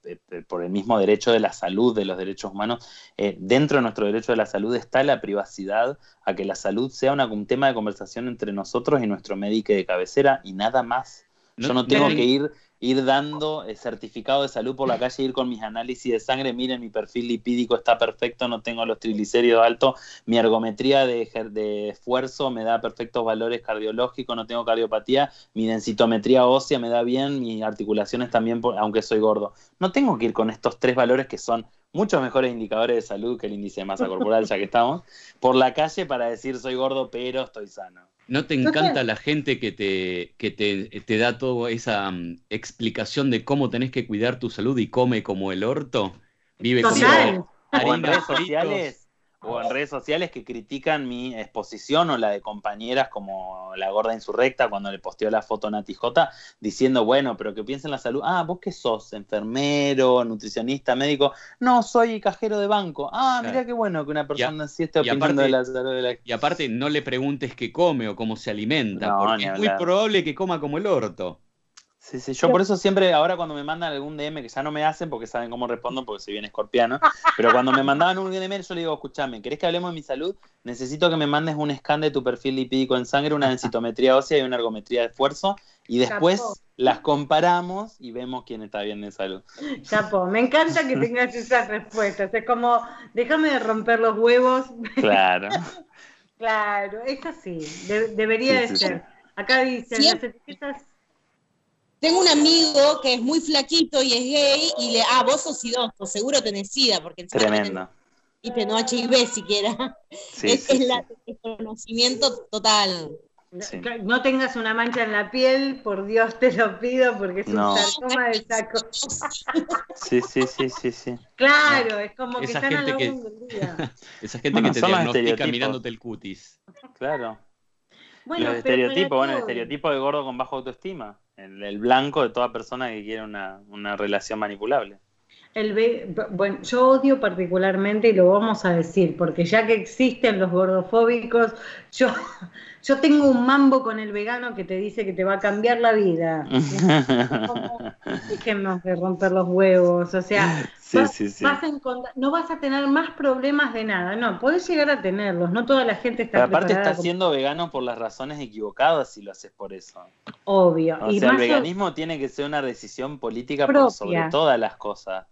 por el mismo derecho de la salud, de los derechos humanos. Eh, dentro de nuestro derecho de la salud está la privacidad, a que la salud sea un tema de conversación entre nosotros y nuestro médico de cabecera y nada más. Yo no tengo que ir ir dando el certificado de salud por la calle, ir con mis análisis de sangre, miren, mi perfil lipídico está perfecto, no tengo los triglicéridos altos, mi ergometría de, de esfuerzo me da perfectos valores cardiológicos, no tengo cardiopatía, mi densitometría ósea me da bien, mis articulaciones también, aunque soy gordo. No tengo que ir con estos tres valores que son muchos mejores indicadores de salud que el índice de masa corporal, ya que estamos, por la calle para decir soy gordo, pero estoy sano. ¿No te encanta la gente que te, que te, te da toda esa mm, explicación de cómo tenés que cuidar tu salud y come como el orto? Vive como o en redes sociales o en redes sociales que critican mi exposición o la de compañeras como la gorda insurrecta cuando le posteó la foto a Nati J, diciendo, bueno, pero que piensen en la salud. Ah, ¿vos qué sos? ¿Enfermero, nutricionista, médico? No, soy cajero de banco. Ah, mirá qué bueno que una persona así esté opinando de la salud de la... Y aparte, no le preguntes qué come o cómo se alimenta, porque es muy probable que coma como el orto. Sí, sí, yo por eso siempre, ahora cuando me mandan algún DM, que ya no me hacen porque saben cómo respondo, porque soy bien escorpiano, pero cuando me mandaban un DM, yo le digo, escúchame, ¿querés que hablemos de mi salud? Necesito que me mandes un scan de tu perfil lipídico en sangre, una densitometría ósea y una ergometría de esfuerzo, y después las comparamos y vemos quién está bien de salud. Chapo, me encanta que tengas esas respuestas, es como, déjame de romper los huevos. Claro. claro, es así, debería de ser. Acá dicen, las etiquetas tengo un amigo que es muy flaquito y es gay y le, ah, vos sos idoso, seguro tenés SIDA, porque Tremendo. Y no HIV siquiera. es, el conocimiento total. No tengas una mancha en la piel, por Dios te lo pido, porque es un sarcoma de saco. Sí, sí, sí, sí, sí. Claro, es como que están a la que, del día. Esa gente que te diagnostica mirándote el cutis. Claro. Bueno, los estereotipos, bueno, el estereotipo de gordo con baja autoestima el, blanco de toda persona que quiere una, relación manipulable. El, bueno, yo odio particularmente, y lo vamos a decir, porque ya que existen los gordofóbicos, yo, yo tengo un mambo con el vegano que te dice que te va a cambiar la vida. Dejemos de romper los huevos, o sea, no vas a tener más problemas de nada, no, puedes llegar a tenerlos, no toda la gente está... Pero aparte estás siendo vegano por las razones equivocadas si lo haces por eso. Obvio. O sea, el veganismo tiene que ser una decisión política por sobre todas las cosas.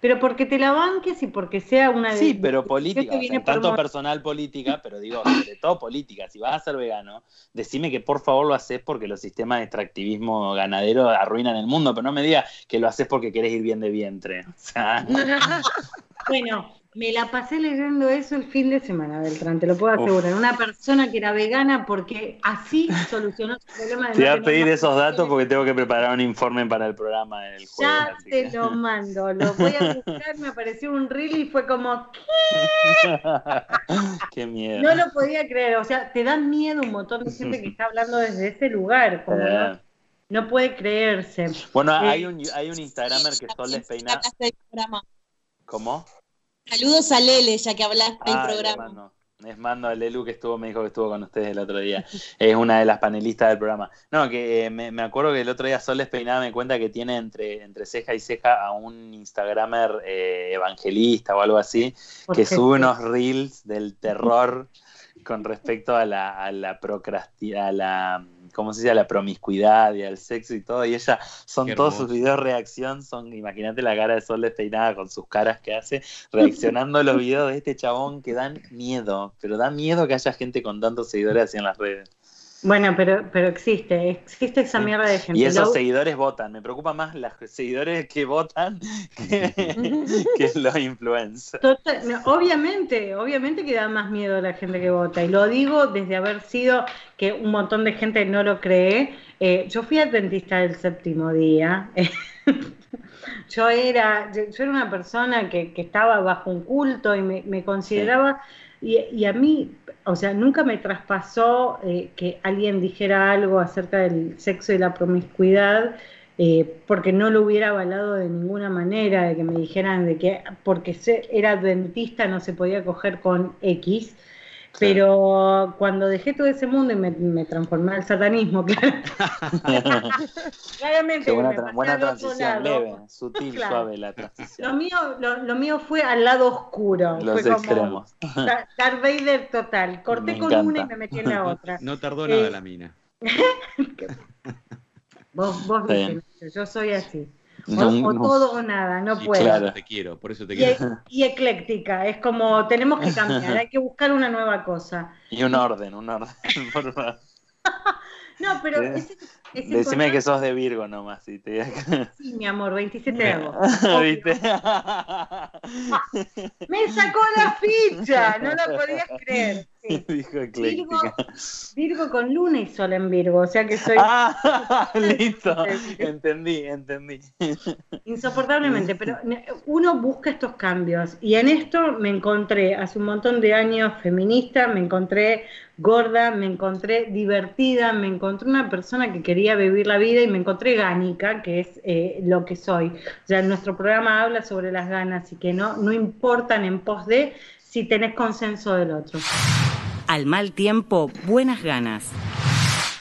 Pero porque te la banques y porque sea una... Sí, pero política, tanto personal política, pero digo, sobre todo política. Si vas a ser vegano, decime que por favor lo haces porque los sistemas de extractivismo ganadero arruinan el mundo, pero no me digas que lo haces porque querés ir bien de vientre. bueno, me la pasé leyendo eso el fin de semana, Beltrán, te lo puedo asegurar. Una persona que era vegana porque así solucionó su problema de Te voy a pedir esos datos porque tengo que preparar un informe para el programa del jueves. Ya te lo mando, lo voy a buscar, me apareció un reel y fue como, ¿qué? Qué miedo. No lo podía creer, o sea, te da miedo un montón de gente que está hablando desde ese lugar, como no, puede creerse. Bueno, hay, eh, un, hay un Instagramer que Sol Despeinada. ¿Cómo? Saludos a Lele, ya que hablaste del programa. Les mando a Lelu que estuvo, me dijo que estuvo con ustedes el otro día. es una de las panelistas del programa. No, que eh, me, acuerdo que el otro día Sol Despeinada me cuenta que tiene entre, entre ceja y ceja a un Instagramer eh, evangelista o algo así, que sube unos reels del terror con respecto a la, a la a la ¿cómo se dice? A la promiscuidad y al sexo y todo. Y ella, son todos sus videos reacción, son, imagínate la cara de Sol despeinada con sus caras que hace, reaccionando a los videos de este chabón que dan miedo, pero da miedo que haya gente con tantos seguidores así en las redes. Bueno, pero, pero existe, existe esa mierda de gente. Y esos seguidores votan. Me preocupa más los seguidores que votan que, los influencers. obviamente, obviamente que da más miedo la gente que vota. Y lo digo desde haber sido, que un montón de gente no lo cree. Eh, yo fui adventista del séptimo día. yo era, yo, era una persona que, estaba bajo un culto y me, consideraba, y, a mí o sea, nunca me traspasó eh, que alguien dijera algo acerca del sexo y la promiscuidad, eh, porque no lo hubiera avalado de ninguna manera, de que me dijeran de que porque era adventista no se podía coger con X. Pero cuando dejé todo ese mundo y me, transformé al satanismo, claro. claramente. buena, buena transición, leve, sutil, suave la transición. Lo mío, lo, mío fue al lado oscuro. Los fue extremos. Como Darth Vader total. Corté con una y me metí en la otra. No tardó nada eh, la mina. vos, vos yo soy así. O, todo o nada, no puedo. Claro, te quiero, por eso te quiero. Y, ecléctica, es como tenemos que cambiar, hay que buscar una nueva cosa. Y un orden, un orden. no, pero Decime que sos de Virgo nomás. Sí, sí mi amor, 27 de agosto. Me sacó la ficha, no lo podías creer. Virgo, Virgo, con luna y sol en Virgo, o sea que soy. Ah, listo, entendí, entendí. Insoportablemente, pero uno busca estos cambios y en esto me encontré hace un montón de años feminista, me encontré gorda, me encontré divertida, me encontré una persona que quería vivir la vida y me encontré gánica, que es eh, lo que soy. Sea, nuestro programa habla sobre las ganas y que no, no importan en pos de si tenés consenso del otro. Al mal tiempo, buenas ganas.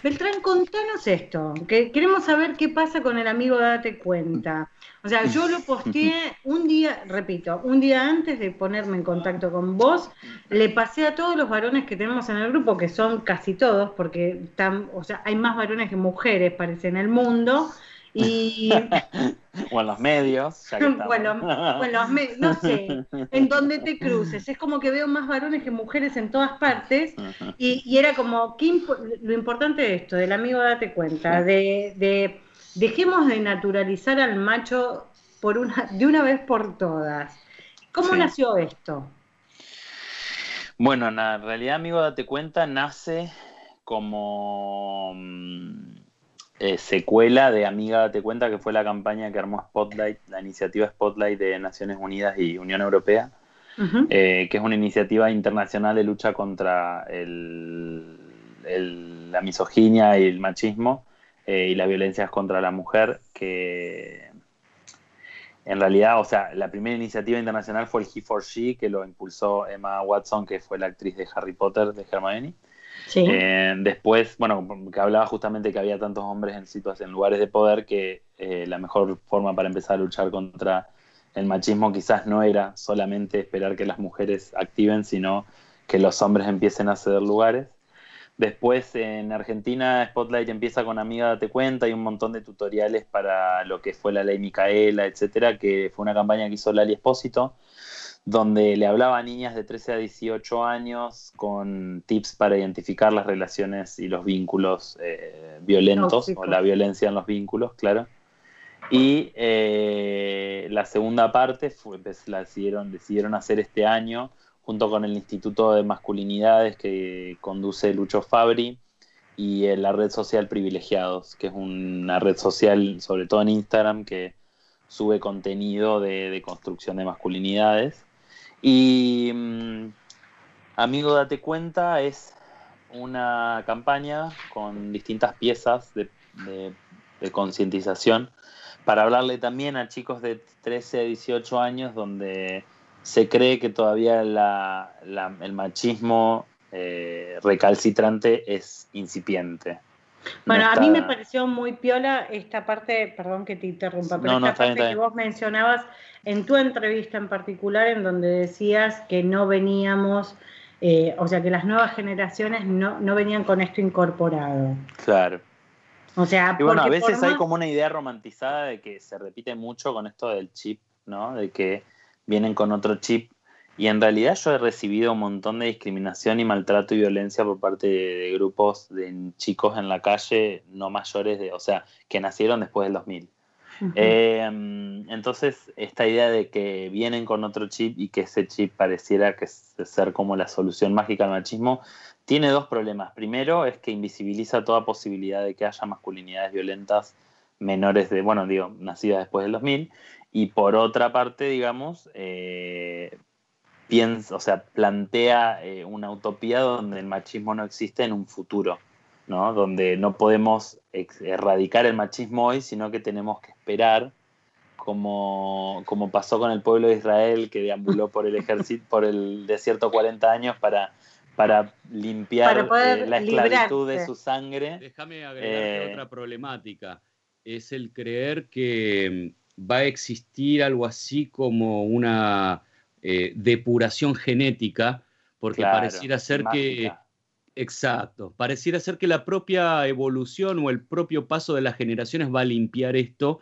Beltrán, contanos esto, que queremos saber qué pasa con el amigo Date Cuenta. O sea, yo lo posteé un día, repito, un día antes de ponerme en contacto con vos, le pasé a todos los varones que tenemos en el grupo, que son casi todos, porque están, o sea, hay más varones que mujeres, parece, en el mundo, y... o en los medios. bueno, los medios, no sé, en donde te cruces. Es como que veo más varones que mujeres en todas partes y, era como, ¿qué lo importante de esto, del amigo date cuenta, de, de, dejemos de naturalizar al macho por una, de una vez por todas. ¿Cómo nació esto? Bueno, en realidad, amigo, date cuenta, nace como mm, eh, secuela de Amiga Date Cuenta, que fue la campaña que armó Spotlight, la iniciativa Spotlight de Naciones Unidas y Unión Europea, eh, que es una iniciativa internacional de lucha contra la misoginia y el machismo eh, y las violencias contra la mujer, que en realidad, o sea, la primera iniciativa internacional fue el He4She, que lo impulsó Emma Watson, que fue la actriz de Harry Potter de Hermione. Eh, después, bueno, que hablaba justamente que había tantos hombres en situaciones, en lugares de poder que eh, la mejor forma para empezar a luchar contra el machismo quizás no era solamente esperar que las mujeres activen, sino que los hombres empiecen a ceder lugares. Después en Argentina Spotlight empieza con Amiga Date Cuenta y un montón de tutoriales para lo que fue la ley Micaela, etcétera, que fue una campaña que hizo Lali Espósito, donde le hablaba a niñas de 13 a 18 años con tips para identificar las relaciones y los vínculos eh, violentos o la violencia en los vínculos, claro. Y eh, la segunda parte fue, pues, la decidieron, decidieron hacer este año junto con el Instituto de Masculinidades que conduce Lucho Fabri y eh, la red social Privilegiados, que es una red social, sobre todo en Instagram, que sube contenido de construcción de masculinidades. Y mm, Amigo Date Cuenta es una campaña con distintas piezas de, concientización para hablarle también a chicos de 13 a 18 años donde se cree que todavía el machismo eh, recalcitrante es incipiente. Bueno, a mí me pareció muy piola esta parte, perdón que te interrumpa, pero esta parte que vos mencionabas en tu entrevista en particular, en donde decías que no veníamos, eh, o sea, que las nuevas generaciones no, no venían con esto incorporado. Claro. O sea, y bueno, a veces hay como una idea romantizada de que se repite mucho con esto del chip, ¿no? De que vienen con otro chip y en realidad yo he recibido un montón de discriminación y maltrato y violencia por parte de, grupos de chicos en la calle no mayores de, o sea, que nacieron después del 2000. Em, entonces, esta idea de que vienen con otro chip y que ese chip pareciera que ser como la solución mágica al machismo, tiene dos problemas. Primero es que invisibiliza toda posibilidad de que haya masculinidades violentas menores de, bueno, digo, nacidas después del 2000. Y por otra parte, digamos, eh, piensa, o sea, plantea eh, una utopía donde el machismo no existe en un futuro, ¿no? Donde no podemos erradicar el machismo hoy, sino que tenemos que esperar, como, como pasó con el pueblo de Israel que deambuló por el ejército, por el desierto 40 años para, para limpiar eh, la esclavitud de su sangre. Déjame agregar otra problemática. Es el creer que va a existir algo así como una eh, depuración genética, porque pareciera ser que... Exacto, pareciera ser que la propia evolución o el propio paso de las generaciones va a limpiar esto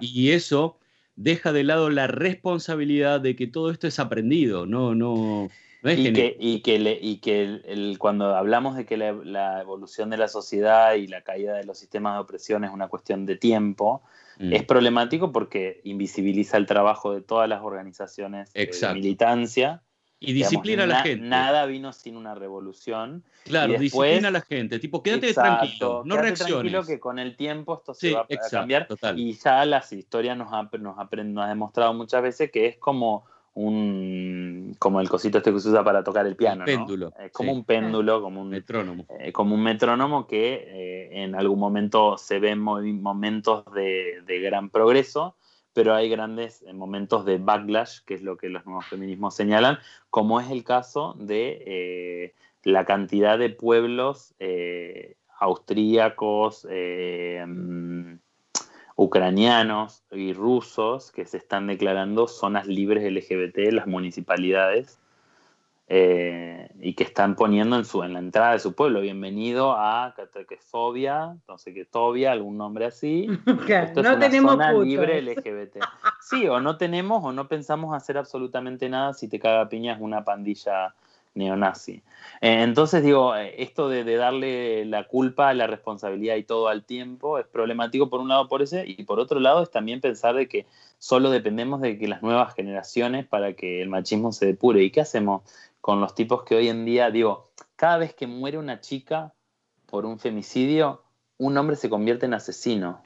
y eso deja de lado la responsabilidad de que todo esto es aprendido, no, no, y, que, y, que, le, y que el, cuando hablamos de que la, evolución de la sociedad y la caída de los sistemas de opresión es una cuestión de tiempo, mm. es problemático porque invisibiliza el trabajo de todas las organizaciones de militancia. Y disciplina a la gente. Nada vino sin una revolución. Claro, disciplina a la gente. Tipo, quédate tranquilo, no quédate tranquilo que con el tiempo esto se va a cambiar. Y ya las historias nos, ha, nos, nos ha demostrado muchas veces que es como un como el cosito este que se usa para tocar el piano. péndulo. Es como un péndulo, como un metrónomo. Eh, como un metrónomo que eh, en algún momento se ven momentos de, gran progreso, pero hay grandes eh, momentos de backlash, que es lo que los nuevos feminismos señalan, como es el caso de la cantidad de pueblos austríacos, ucranianos y rusos que se están declarando zonas libres LGBT en las municipalidades eh, y que están poniendo en, su, en la entrada de su pueblo, bienvenido a Catequefobia, entonces que Tobia, algún nombre así. Esto no tenemos zona libre LGBT. Sí, o no tenemos o no pensamos hacer absolutamente nada si te caga piñas una pandilla neonazi. Eh, entonces digo, eh, esto de, darle la culpa, la responsabilidad y todo al tiempo es problemático por un lado por ese y por otro lado es también pensar de que solo dependemos de que las nuevas generaciones para que el machismo se depure. ¿Y qué hacemos con los tipos que hoy en día, digo, cada vez que muere una chica por un femicidio, un hombre se convierte en asesino?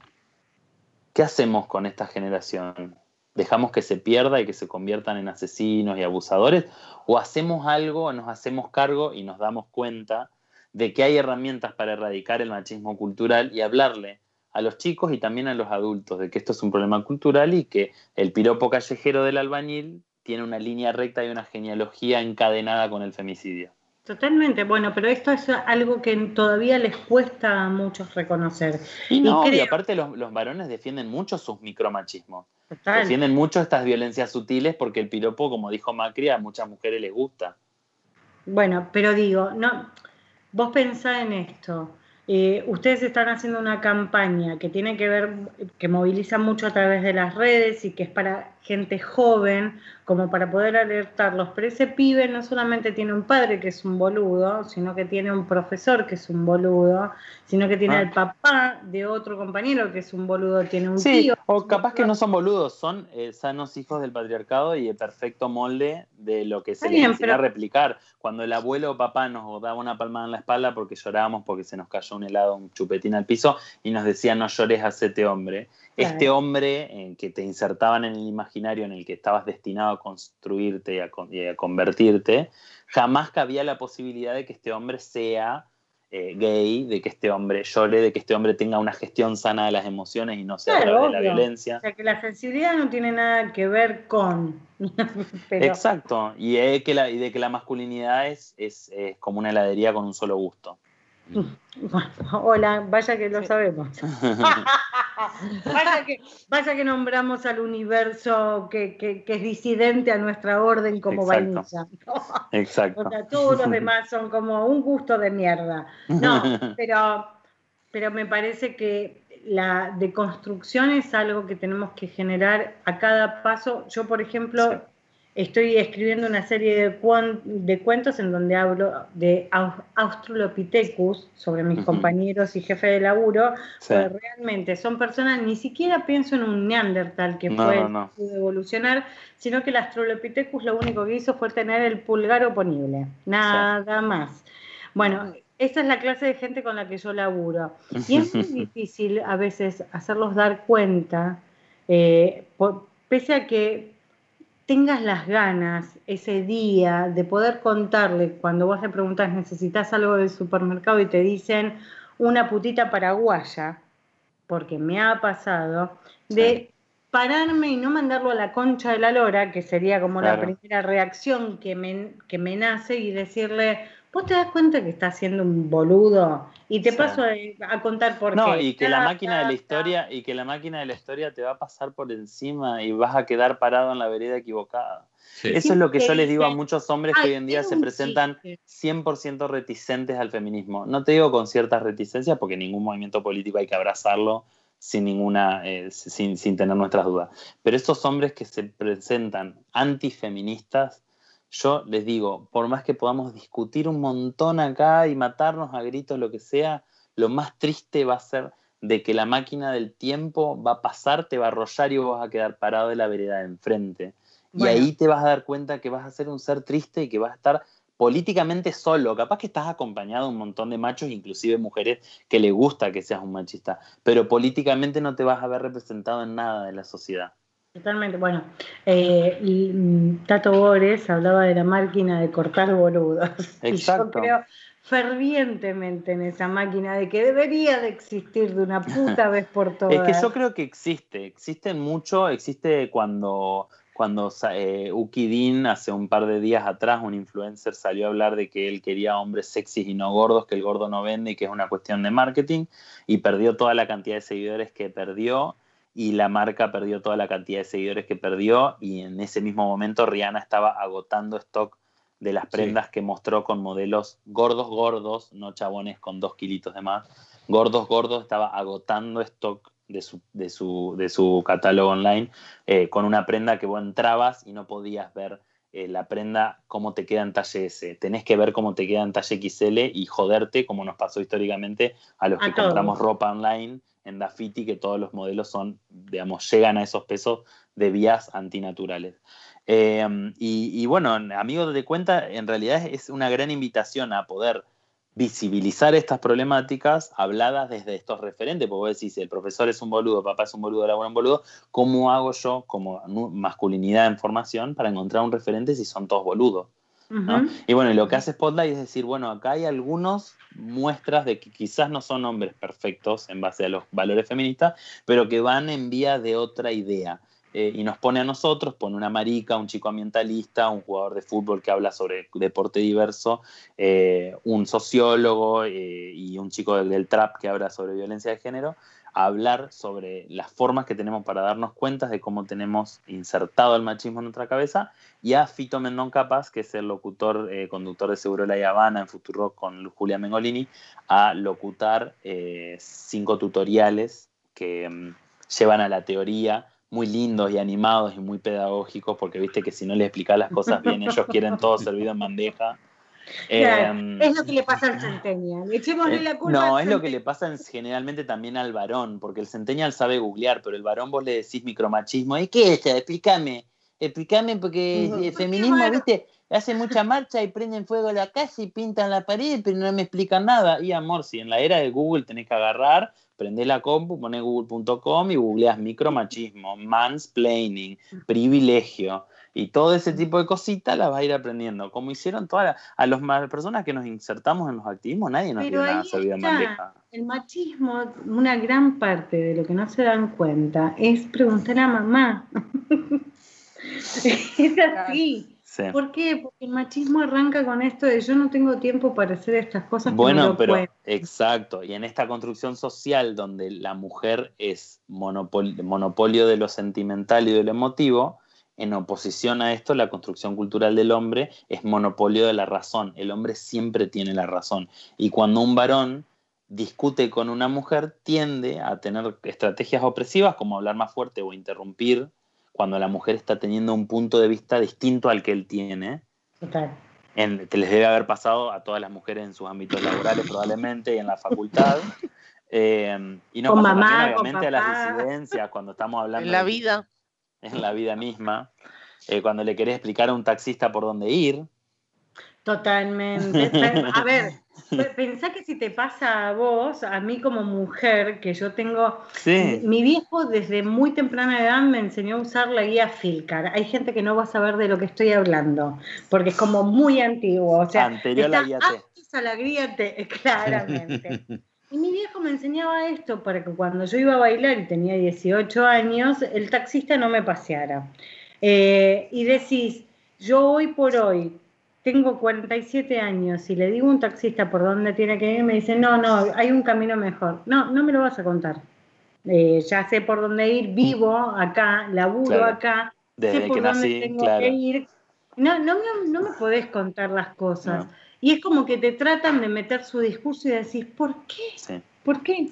¿Qué hacemos con esta generación? Dejamos que se pierda y que se conviertan en asesinos y abusadores, o hacemos algo, nos hacemos cargo y nos damos cuenta de que hay herramientas para erradicar el machismo cultural y hablarle a los chicos y también a los adultos de que esto es un problema cultural y que el piropo callejero del albañil tiene una línea recta y una genealogía encadenada con el femicidio. Totalmente, bueno, pero esto es algo que todavía les cuesta a muchos reconocer. Y no, y, aparte los, los, varones defienden mucho sus micromachismos. Defienden mucho estas violencias sutiles porque el piropo, como dijo Macri, a muchas mujeres les gusta. Bueno, pero digo, no, vos pensá en esto. Eh, ustedes están haciendo una campaña que tiene que ver, que moviliza mucho a través de las redes y que es para gente joven, como para poder alertarlos. Pero ese pibe no solamente tiene un padre que es un boludo, sino que tiene un profesor que es un boludo, sino que tiene el ah. papá de otro compañero que es un boludo, tiene un sí, tío. O capaz que no son boludos, son eh, sanos hijos del patriarcado y el perfecto molde de lo que se les enseña a replicar. Cuando el abuelo o papá nos daba una palmada en la espalda porque llorábamos porque se nos cayó un helado, un chupetín al piso y nos decía no llores, hacete hombre. Este hombre eh, que te insertaban en el imaginario en el que estabas destinado a construirte y a, convertirte, jamás cabía la posibilidad de que este hombre sea eh, gay, de que este hombre llore, de que este hombre tenga una gestión sana de las emociones y no sea de la violencia. O sea, que la sensibilidad no tiene nada que ver con... Exacto, y, de que la masculinidad es, es como una heladería con un solo gusto. Hola, vaya que lo sabemos. vaya, que, nombramos al universo que, es disidente a nuestra orden como vainilla. Exacto. todos los demás son como un gusto de mierda. No, pero, pero me parece que la deconstrucción es algo que tenemos que generar a cada paso. Yo, por ejemplo, Estoy escribiendo una serie de, de cuentos en donde hablo de Australopithecus, sobre mis compañeros y jefes de laburo, realmente son personas, ni siquiera pienso en un Neandertal que fue pudo evolucionar, sino que el Australopithecus lo único que hizo fue tener el pulgar oponible, nada más. Bueno, esta es la clase de gente con la que yo laburo. Y es muy difícil a veces hacerlos dar cuenta, eh, pese a que tengas las ganas ese día de poder contarle cuando vos le preguntas necesitas algo del supermercado y te dicen una putita paraguaya, porque me ha pasado, de pararme y no mandarlo a la concha de la lora, que sería como la primera reacción que me, que me nace, y decirle, vos te das cuenta que estás haciendo un boludo y te paso a, contar por no, qué. y que la máquina de la historia y que la máquina de la historia te va a pasar por encima y vas a quedar parado en la vereda equivocada. Eso es lo que yo les digo a muchos hombres que hoy en día se presentan 100% reticentes al feminismo. No te digo con ciertas reticencias, porque ningún movimiento político hay que abrazarlo sin ninguna, eh, sin, sin tener nuestras dudas. Pero estos hombres que se presentan antifeministas yo les digo, por más que podamos discutir un montón acá y matarnos a gritos, lo que sea, lo más triste va a ser de que la máquina del tiempo va a pasar, te va a arrollar y vos vas a quedar parado de la vereda de enfrente. Y ahí te vas a dar cuenta que vas a ser un ser triste y que vas a estar políticamente solo. Capaz que estás acompañado de un montón de machos, inclusive mujeres, que le gusta que seas un machista, pero políticamente no te vas a ver representado en nada de la sociedad. Totalmente. Bueno, eh, mm, Tato Bores hablaba de la máquina de cortar boludos. Exacto. yo creo fervientemente en esa máquina de que debería de existir de una puta vez por todas. Es que yo creo que existe, existe mucho, existe cuando cuando eh, Uki hace un par de días atrás, un influencer salió a hablar de que él quería hombres sexys y no gordos, que el gordo no vende y que es una cuestión de marketing, y perdió toda la cantidad de seguidores que perdió, y la marca perdió toda la cantidad de seguidores que perdió, y en ese mismo momento Rihanna estaba agotando stock de las prendas que mostró con modelos gordos, gordos, no chabones con dos kilitos de más, gordos, gordos, estaba agotando stock de su, de su, de su catálogo online eh, con una prenda que vos entrabas y no podías ver eh, la prenda cómo te queda en talle S. Tenés que ver cómo te queda en talle XL y joderte, como nos pasó históricamente a los que compramos ropa online en Dafiti, que todos los modelos son, digamos, llegan a esos pesos de vías antinaturales. Eh, y, bueno, amigos de cuenta, en realidad es una gran invitación a poder visibilizar estas problemáticas habladas desde estos referentes, porque vos decís, el profesor es un boludo, papá es un boludo, la abuela un boludo, ¿cómo hago yo como masculinidad en formación para encontrar un referente si son todos boludos? Y bueno, lo que hace Spotlight es decir, bueno, acá hay algunas muestras de que quizás no son hombres perfectos en base a los valores feministas, pero que van en vía de otra idea. Eh, y nos pone a nosotros, pone una marica, un chico ambientalista, un jugador de fútbol que habla sobre deporte diverso, eh, un sociólogo eh, y un chico del, trap que habla sobre violencia de género, a hablar sobre las formas que tenemos para darnos cuenta de cómo tenemos insertado el machismo en nuestra cabeza, y a Fito Mendón Capaz, que es el locutor, conductor de Seguro La Habana en Futuro con Julia Mengolini, a locutar cinco tutoriales que mm, llevan a la teoría muy lindos y animados y muy pedagógicos, porque viste que si no les explicas las cosas bien, ellos quieren todo servido en bandeja. Em, es lo que le pasa al centennial. Echémosle eh, la culpa. No, es lo que le pasa generalmente también al varón, porque el centennial sabe googlear, pero el varón vos le decís micromachismo. ¿Y qué es? Explícame. Explícame, porque el feminismo, viste, hace mucha marcha y prenden fuego la casa y pintan la pared, pero no me explican nada. Y amor, si en la era de Google tenés que agarrar, prendés la compu, pones google.com y googleas micromachismo, mansplaining, privilegio y todo ese tipo de cositas las vas a ir aprendiendo. Como hicieron todas a las personas que nos insertamos en los activismos, nadie nos dio nada servido en bandeja. El machismo, una gran parte de lo que no se dan cuenta es preguntar a mamá. es así. ¿Por qué? Porque el machismo arranca con esto de yo no tengo tiempo para hacer estas cosas. Bueno, pero exacto. Y en esta construcción social donde la mujer es monopolio de lo sentimental y de lo emotivo, en oposición a esto, la construcción cultural del hombre es monopolio de la razón. El hombre siempre tiene la razón. Y cuando un varón discute con una mujer, tiende a tener estrategias opresivas como hablar más fuerte o interrumpir cuando la mujer está teniendo un punto de vista distinto al que él tiene. Total. En, que les debe haber pasado a todas las mujeres en sus ámbitos laborales probablemente y en la facultad. Eh, y no pasa mamá, obviamente a las disidencias cuando estamos hablando... En la vida. En la vida misma. Eh, cuando le querés explicar a un taxista por dónde ir. Totalmente. A ver, pensá que si te pasa a vos, a mí como mujer, que yo tengo. Mi viejo desde muy temprana edad me enseñó a usar la guía Filcar. Hay gente que no va a saber de lo que estoy hablando, porque es como muy antiguo. O sea, Anterior a la guía T. a la guía T, claramente. Y mi viejo me enseñaba esto para que cuando yo iba a bailar y tenía 18 años, el taxista no me paseara. Eh, y decís, yo hoy por hoy tengo 47 años y le digo a un taxista por dónde tiene que ir, me dice, no, no, hay un camino mejor. No, no me lo vas a contar. Eh, ya sé por dónde ir, vivo acá, laburo acá, Desde sé por que dónde nací, tengo claro. que ir. No, no, no, me podés contar las cosas. Y es como que te tratan de meter su discurso y decís, ¿por qué? ¿Por qué?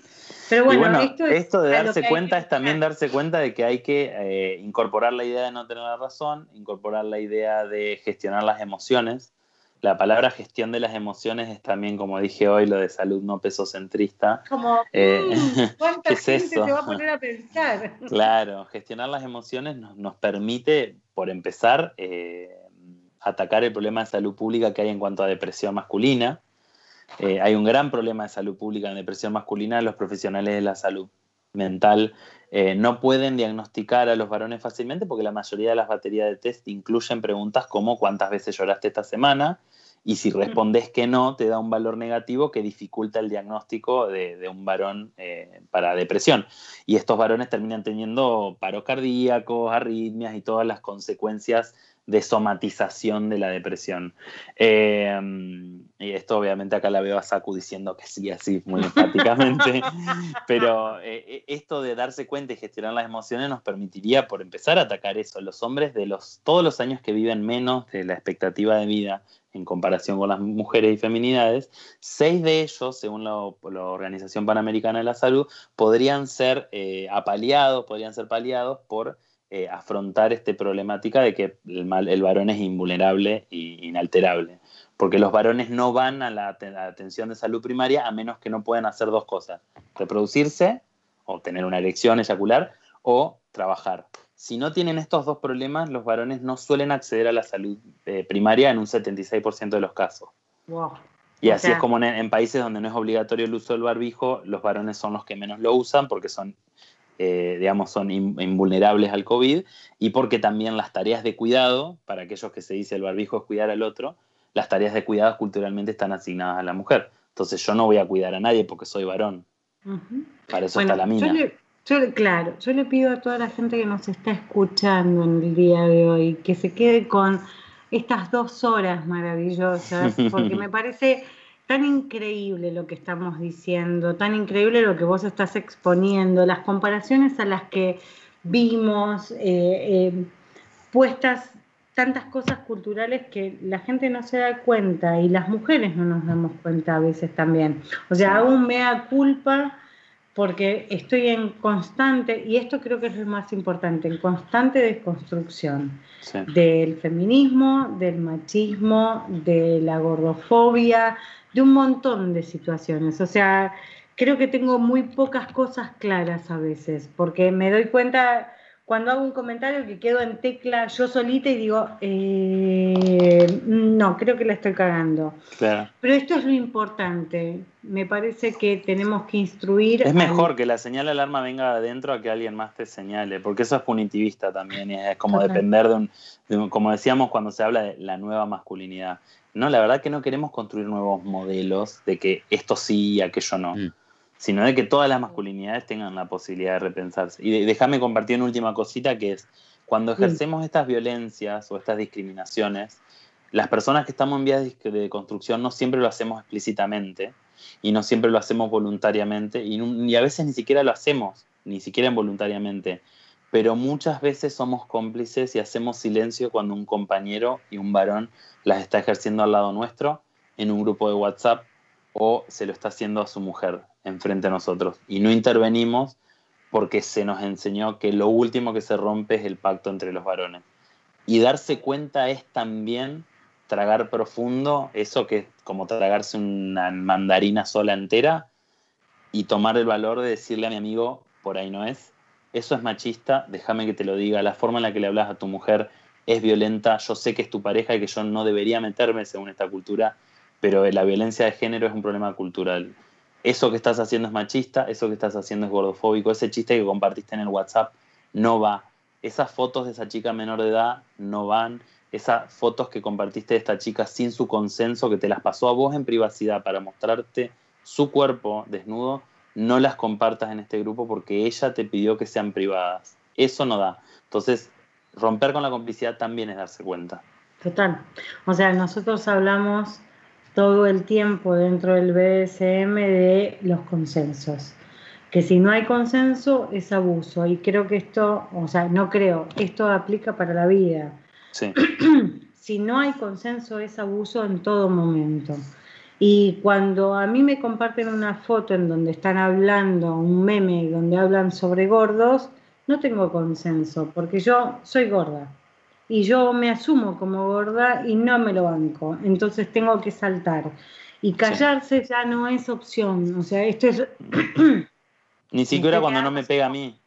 Pero bueno, esto, de darse cuenta es también darse cuenta de que hay que eh, incorporar la idea de no tener la razón, incorporar la idea de gestionar las emociones. La palabra gestión de las emociones es también, como dije hoy, lo de salud no pesocentrista. Como, eh, mm, ¿cuánta gente se va a poner a pensar? Claro, gestionar las emociones nos, permite, por empezar, eh, atacar el problema de salud pública que hay en cuanto a depresión masculina eh, hay un gran problema de salud pública en depresión masculina. Los profesionales de la salud mental eh, no pueden diagnosticar a los varones fácilmente porque la mayoría de las baterías de test incluyen preguntas como cuántas veces lloraste esta semana y si respondes que no, te da un valor negativo que dificulta el diagnóstico de, un varón eh, para depresión. Y estos varones terminan teniendo paros cardíacos, arritmias y todas las consecuencias de somatización de la depresión. Eh, y esto obviamente acá la veo a Saku diciendo que sí, así muy enfáticamente, pero eh, eh, esto de darse cuenta y gestionar las emociones nos permitiría, por empezar, a atacar eso. Los hombres de los, todos los años que viven menos de la expectativa de vida en comparación con las mujeres y feminidades, seis de ellos, según la, Organización Panamericana de la Salud, podrían ser apaleados, podrían ser paliados por eh, afrontar esta problemática de que el, varón es invulnerable e inalterable. Porque los varones no van a la, atención de salud primaria a menos que no puedan hacer dos cosas, reproducirse o tener una erección eyacular o trabajar. Si no tienen estos dos problemas, los varones no suelen acceder a la salud eh, primaria en un 76% de los casos. Y así es como en, países donde no es obligatorio el uso del barbijo, los varones son los que menos lo usan porque son eh, digamos, son invulnerables al COVID y porque también las tareas de cuidado, para aquellos que se dice el barbijo es cuidar al otro, las tareas de cuidado culturalmente están asignadas a la mujer. Entonces yo no voy a cuidar a nadie porque soy varón. Para eso está la mina. claro, yo le pido a toda la gente que nos está escuchando en el día de hoy que se quede con estas dos horas maravillosas, porque me parece tan increíble lo que estamos diciendo, tan increíble lo que vos estás exponiendo, las comparaciones a las que vimos, eh, eh, puestas tantas cosas culturales que la gente no se da cuenta y las mujeres no nos damos cuenta a veces también. O sea, aún me da culpa porque estoy en constante, y esto creo que es lo más importante, en constante desconstrucción del feminismo, del machismo, de la gordofobia, de un montón de situaciones. O sea, creo que tengo muy pocas cosas claras a veces, porque me doy cuenta cuando hago un comentario que quedo en tecla yo solita y digo, eh, no, creo que la estoy cagando. Pero esto es lo importante. Me parece que tenemos que instruir. Es mejor que la señal de alarma venga adentro a que alguien más te señale, porque eso es punitivista también. Y es como depender de un, de un, como decíamos cuando se habla de la nueva masculinidad. No, la verdad que no queremos construir nuevos modelos de que esto sí y aquello no, mm. Sino de que todas las masculinidades tengan la posibilidad de repensarse. Y déjame compartir una última cosita que es, cuando ejercemos estas violencias o estas discriminaciones, las personas que estamos en vías de construcción no siempre lo hacemos explícitamente y no siempre lo hacemos voluntariamente y, y a veces ni siquiera lo hacemos, ni siquiera involuntariamente. Pero muchas veces somos cómplices y hacemos silencio cuando un compañero y un varón las está ejerciendo al lado nuestro en un grupo de WhatsApp o se lo está haciendo a su mujer enfrente a nosotros. Y no intervenimos porque se nos enseñó que lo último que se rompe es el pacto entre los varones. Y darse cuenta es también tragar profundo, eso que es como tragarse una mandarina sola entera y tomar el valor de decirle a mi amigo, por ahí no es, eso es machista, déjame que te lo diga, la forma en la que le hablas a tu mujer es violenta, yo sé que es tu pareja y que yo no debería meterme según esta cultura, pero la violencia de género es un problema cultural. Eso que estás haciendo es machista, eso que estás haciendo es gordofóbico, ese chiste que compartiste en el WhatsApp no va. Esas fotos de esa chica menor de edad no van. Esas fotos que compartiste de esta chica sin su consenso, que te las pasó a vos en privacidad para mostrarte su cuerpo desnudo, no las compartas en este grupo porque ella te pidió que sean privadas. Eso no da. Entonces, romper con la complicidad también es darse cuenta. Total. O sea, nosotros hablamos todo el tiempo dentro del BDSM de los consensos. Que si no hay consenso es abuso. Y creo que esto, o sea, no creo, esto aplica para la vida. Sí. si no hay consenso es abuso en todo momento. Y cuando a mí me comparten una foto en donde están hablando, un meme donde hablan sobre gordos, no tengo consenso, porque yo soy gorda y yo me asumo como gorda y no me lo banco, entonces tengo que saltar. Y callarse ya no es opción, o sea, esto es... Ni siquiera cuando no me pega a mí.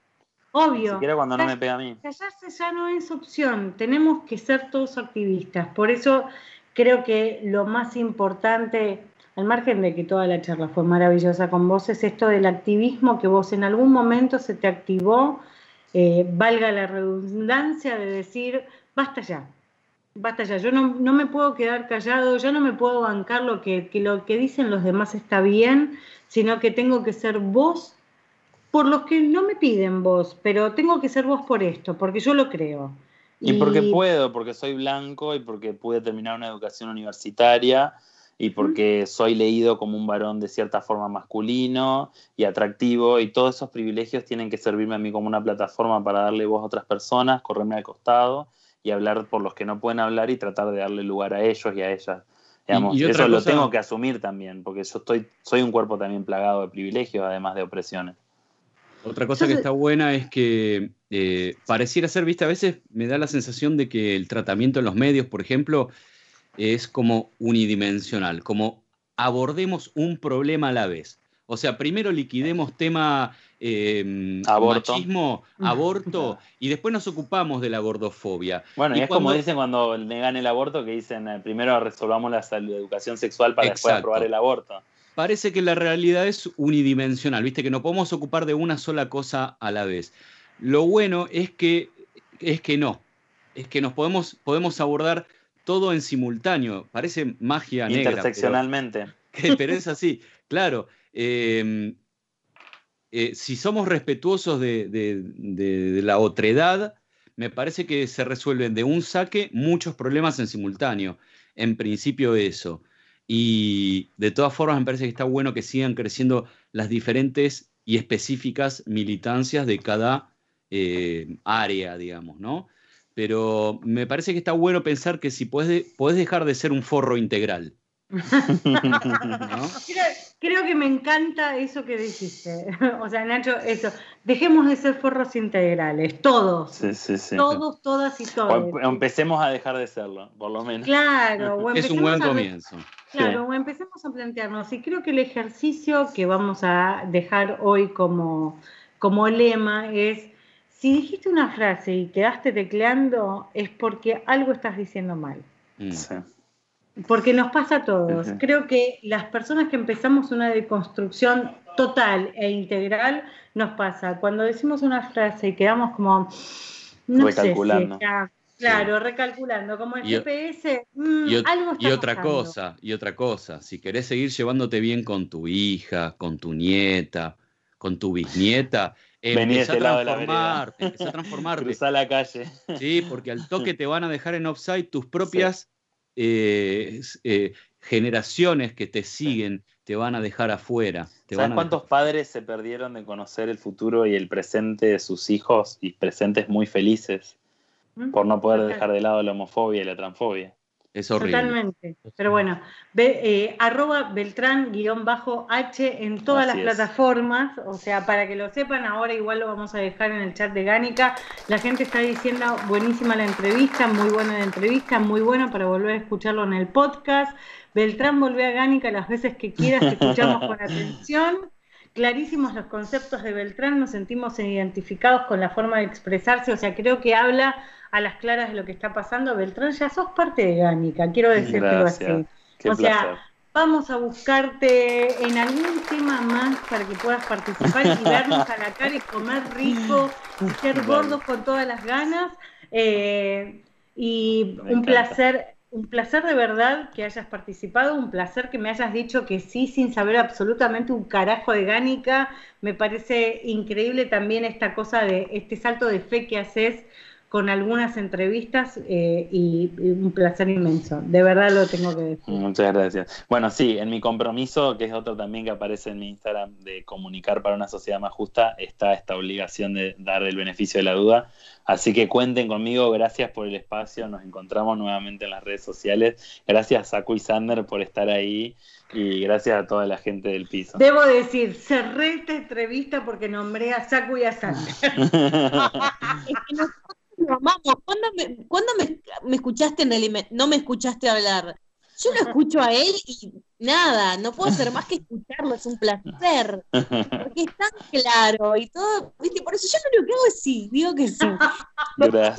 Obvio. Ni siquiera cuando no me pega a mí. Callarse ya no es opción, tenemos que ser todos activistas, por eso creo que lo más importante, al margen de que toda la charla fue maravillosa con vos, es esto del activismo que vos en algún momento se te activó, eh, valga la redundancia de decir, basta ya, basta ya, yo no, me puedo quedar callado, ya no me puedo bancar lo que, lo que dicen los demás está bien, sino que tengo que ser vos por los que no me piden vos, pero tengo que ser vos por esto, porque yo lo creo. Y porque puedo, porque soy blanco y porque pude terminar una educación universitaria y porque soy leído como un varón de cierta forma masculino y atractivo y todos esos privilegios tienen que servirme a mí como una plataforma para darle voz a otras personas, correrme al costado y hablar por los que no pueden hablar y tratar de darle lugar a ellos y a ellas. Digamos, eso lo tengo que asumir también, porque yo estoy, soy un cuerpo también plagado de privilegios, además de opresiones. Otra cosa que está buena es que eh, pareciera ser vista, a veces me da la sensación de que el tratamiento en los medios, por ejemplo, es como unidimensional, como abordemos un problema a la vez. O sea, primero liquidemos tema eh, aborto. machismo, aborto, y después nos ocupamos de la gordofobia. Bueno, y, es como dicen cuando negan el aborto, que dicen, eh, primero resolvamos la, educación sexual para después aprobar el aborto parece que la realidad es unidimensional, ¿viste? Que no podemos ocupar de una sola cosa a la vez. Lo bueno es que, es que no, es que nos podemos, podemos abordar todo en simultáneo. Parece magia negra. Interseccionalmente. Pero, es así, claro. Em, eh, si somos respetuosos de, de la otredad, me parece que se resuelven de un saque muchos problemas en simultáneo. En principio eso. Y de todas formas me parece que está bueno que sigan creciendo las diferentes y específicas militancias de cada eh, área, digamos, ¿no? Pero me parece que está bueno pensar que si puedes, dejar de ser un forro integral. creo, que me encanta eso que dijiste. O sea, Nacho, eso. Dejemos de ser forros integrales, todos. Sí, sí, sí. Todos, todas y todos. O empecemos a dejar de serlo, por lo menos. Claro. es un buen comienzo. Claro, empecemos a plantearnos, y creo que el ejercicio que vamos a dejar hoy como, como lema es, si dijiste una frase y quedaste tecleando, es porque algo estás diciendo mal. Mm. Porque nos pasa a todos. Creo que las personas que empezamos una deconstrucción total e integral, nos pasa. Cuando decimos una frase y quedamos como, no sé Claro, recalculando, como el GPS, mm, y, algo y otra cosa, y otra cosa, si querés seguir llevándote bien con tu hija, con tu nieta, con tu bisnieta, empieza a transformarte, empieza a transformarte. Cruza la calle. Sí, porque al toque te van a dejar en offside tus propias eh, eh, generaciones que te siguen, te van a dejar afuera. ¿Sabes cuántos padres se perdieron de conocer el futuro y el presente de sus hijos y presentes muy felices? por no poder dejar de lado la homofobia y la transfobia. Es horrible. Totalmente. Pero bueno, eh, arroba Beltrán-H en todas las plataformas. O sea, para que lo sepan, ahora igual lo vamos a dejar en el chat de Gánica. La gente está diciendo buenísima la entrevista, muy buena la entrevista, muy buena para volver a escucharlo en el podcast. Beltrán volvé a Gánica las veces que quieras, te escuchamos con atención clarísimos los conceptos de Beltrán, nos sentimos identificados con la forma de expresarse, o sea, creo que habla a las claras de lo que está pasando. Beltrán, ya sos parte de Gánica, quiero decírtelo así. o sea, vamos a buscarte en algún tema más para que puedas participar y vernos a la cara y comer rico y ser gordos con todas las ganas. Eh, y un placer un placer de verdad que hayas participado, un placer que me hayas dicho que sí sin saber absolutamente un carajo de Gánica. Me parece increíble también esta cosa de este salto de fe que haces con algunas entrevistas eh, y, y un placer inmenso. De verdad lo tengo que decir. Muchas gracias. Bueno, sí, en mi compromiso, que es otro también que aparece en mi Instagram de comunicar para una sociedad más justa, está esta obligación de dar el beneficio de la duda. Así que cuenten conmigo, gracias por el espacio, nos encontramos nuevamente en las redes sociales. Gracias Saku y Sander por estar ahí y gracias a toda la gente del piso. Debo decir, cerré esta entrevista porque nombré a Saku y a Sander. Lo amamos. ¿Cuándo, me, cuándo me, me escuchaste en el no me escuchaste hablar? Yo lo escucho a él y nada, no puedo hacer más que escucharlo, es un placer. Porque es tan claro y todo, ¿viste? Por eso yo lo que hago es sí, digo que sí.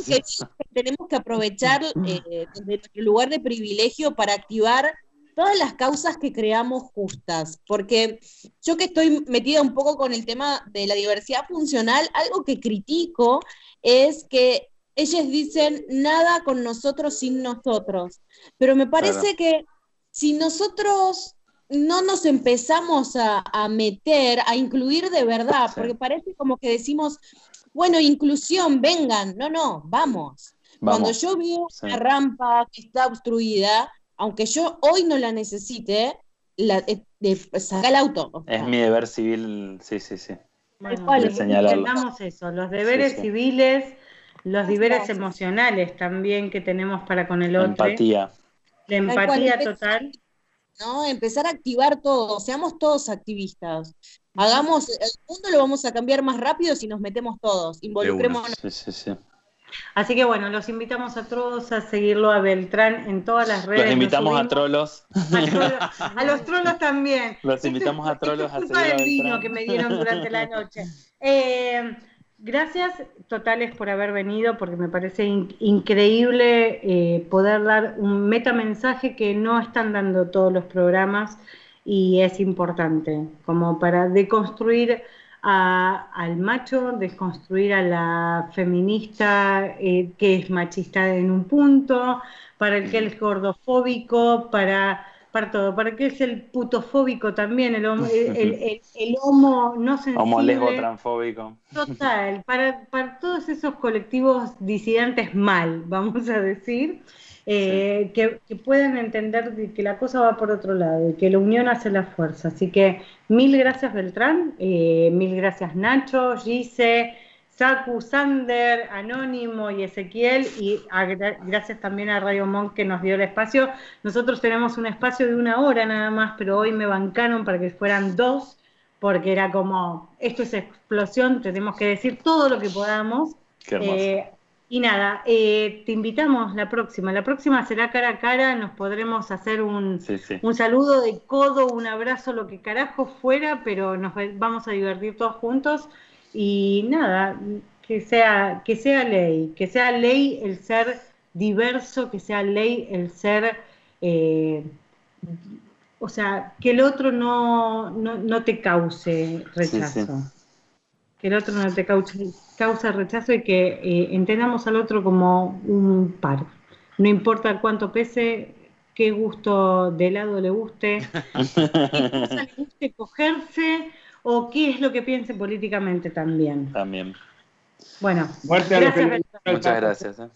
Que tenemos que aprovechar eh, desde nuestro lugar de privilegio para activar todas las causas que creamos justas, porque yo que estoy metida un poco con el tema de la diversidad funcional, algo que critico es que ellos dicen nada con nosotros sin nosotros, pero me parece Claro. que si nosotros no nos empezamos a, a meter, a incluir de verdad, Sí. porque parece como que decimos, bueno, inclusión, vengan, no, no, vamos. Cuando yo veo Sí. una rampa que está obstruida, aunque yo hoy no la necesite, la, eh, saca el auto. o Es mi deber civil, sí, sí, sí. Bueno, de señalarlo. eso, los deberes Sí, sí. civiles, los deberes Gracias. emocionales también que tenemos para con el otro. Empatía. La cual, empatía total. ¿no? Empezar a activar todo, seamos todos activistas. Hagamos, el mundo lo vamos a cambiar más rápido si nos metemos todos, involucrémonos. Sí, sí, sí. Así que bueno, los invitamos a todos a seguirlo a Beltrán en todas las redes. Los invitamos a trolos. a trolos- a los trolos también. Los invitamos a trolos esto a es culpa seguir a del vino que me dieron durante la noche. Eh, gracias totales por haber venido, porque me parece in- increíble eh, poder dar un metamensaje que no están dando todos los programas y es importante, como para deconstruir a- al macho, desconstruir a la feminista eh, que es machista en un punto, para el que es gordofóbico, para, para todo, para que es el putofóbico también, el homo, el, el- el- homo no sensible. Homo lesbo transfóbico. Total, para, para todos esos colectivos disidentes mal, vamos a decir, eh, que, que puedan entender de que la cosa va por otro lado y que la unión hace la fuerza. Así que mil gracias Beltrán, eh, mil gracias Nacho, Gise, Saku, Sander, Anónimo y Ezequiel y a- gracias también a Radio Monk que nos dio el espacio. Nosotros tenemos un espacio de una hora nada más, pero hoy me bancaron para que fueran dos porque era como, esto es explosión, tenemos que decir todo lo que podamos. Qué. Eh, y nada, eh, te invitamos la próxima. La próxima será cara a cara, nos podremos hacer un, Sí, sí. un saludo de codo, un abrazo, lo que carajo fuera, pero nos vamos a divertir todos juntos. Y nada, que sea, que sea ley, que sea ley el ser diverso, que sea ley el ser... eh, o sea, que el otro no, no, no te cause rechazo. sí. Que el otro no te cause, causa rechazo y que eh, entendamos al otro como un par. No importa cuánto pese, qué gusto de helado le guste, qué cosa le guste cogerse o qué es lo que piense políticamente también. También. Bueno, Muerte a los gracias, que- Beltrán. Muchas gracias. eh.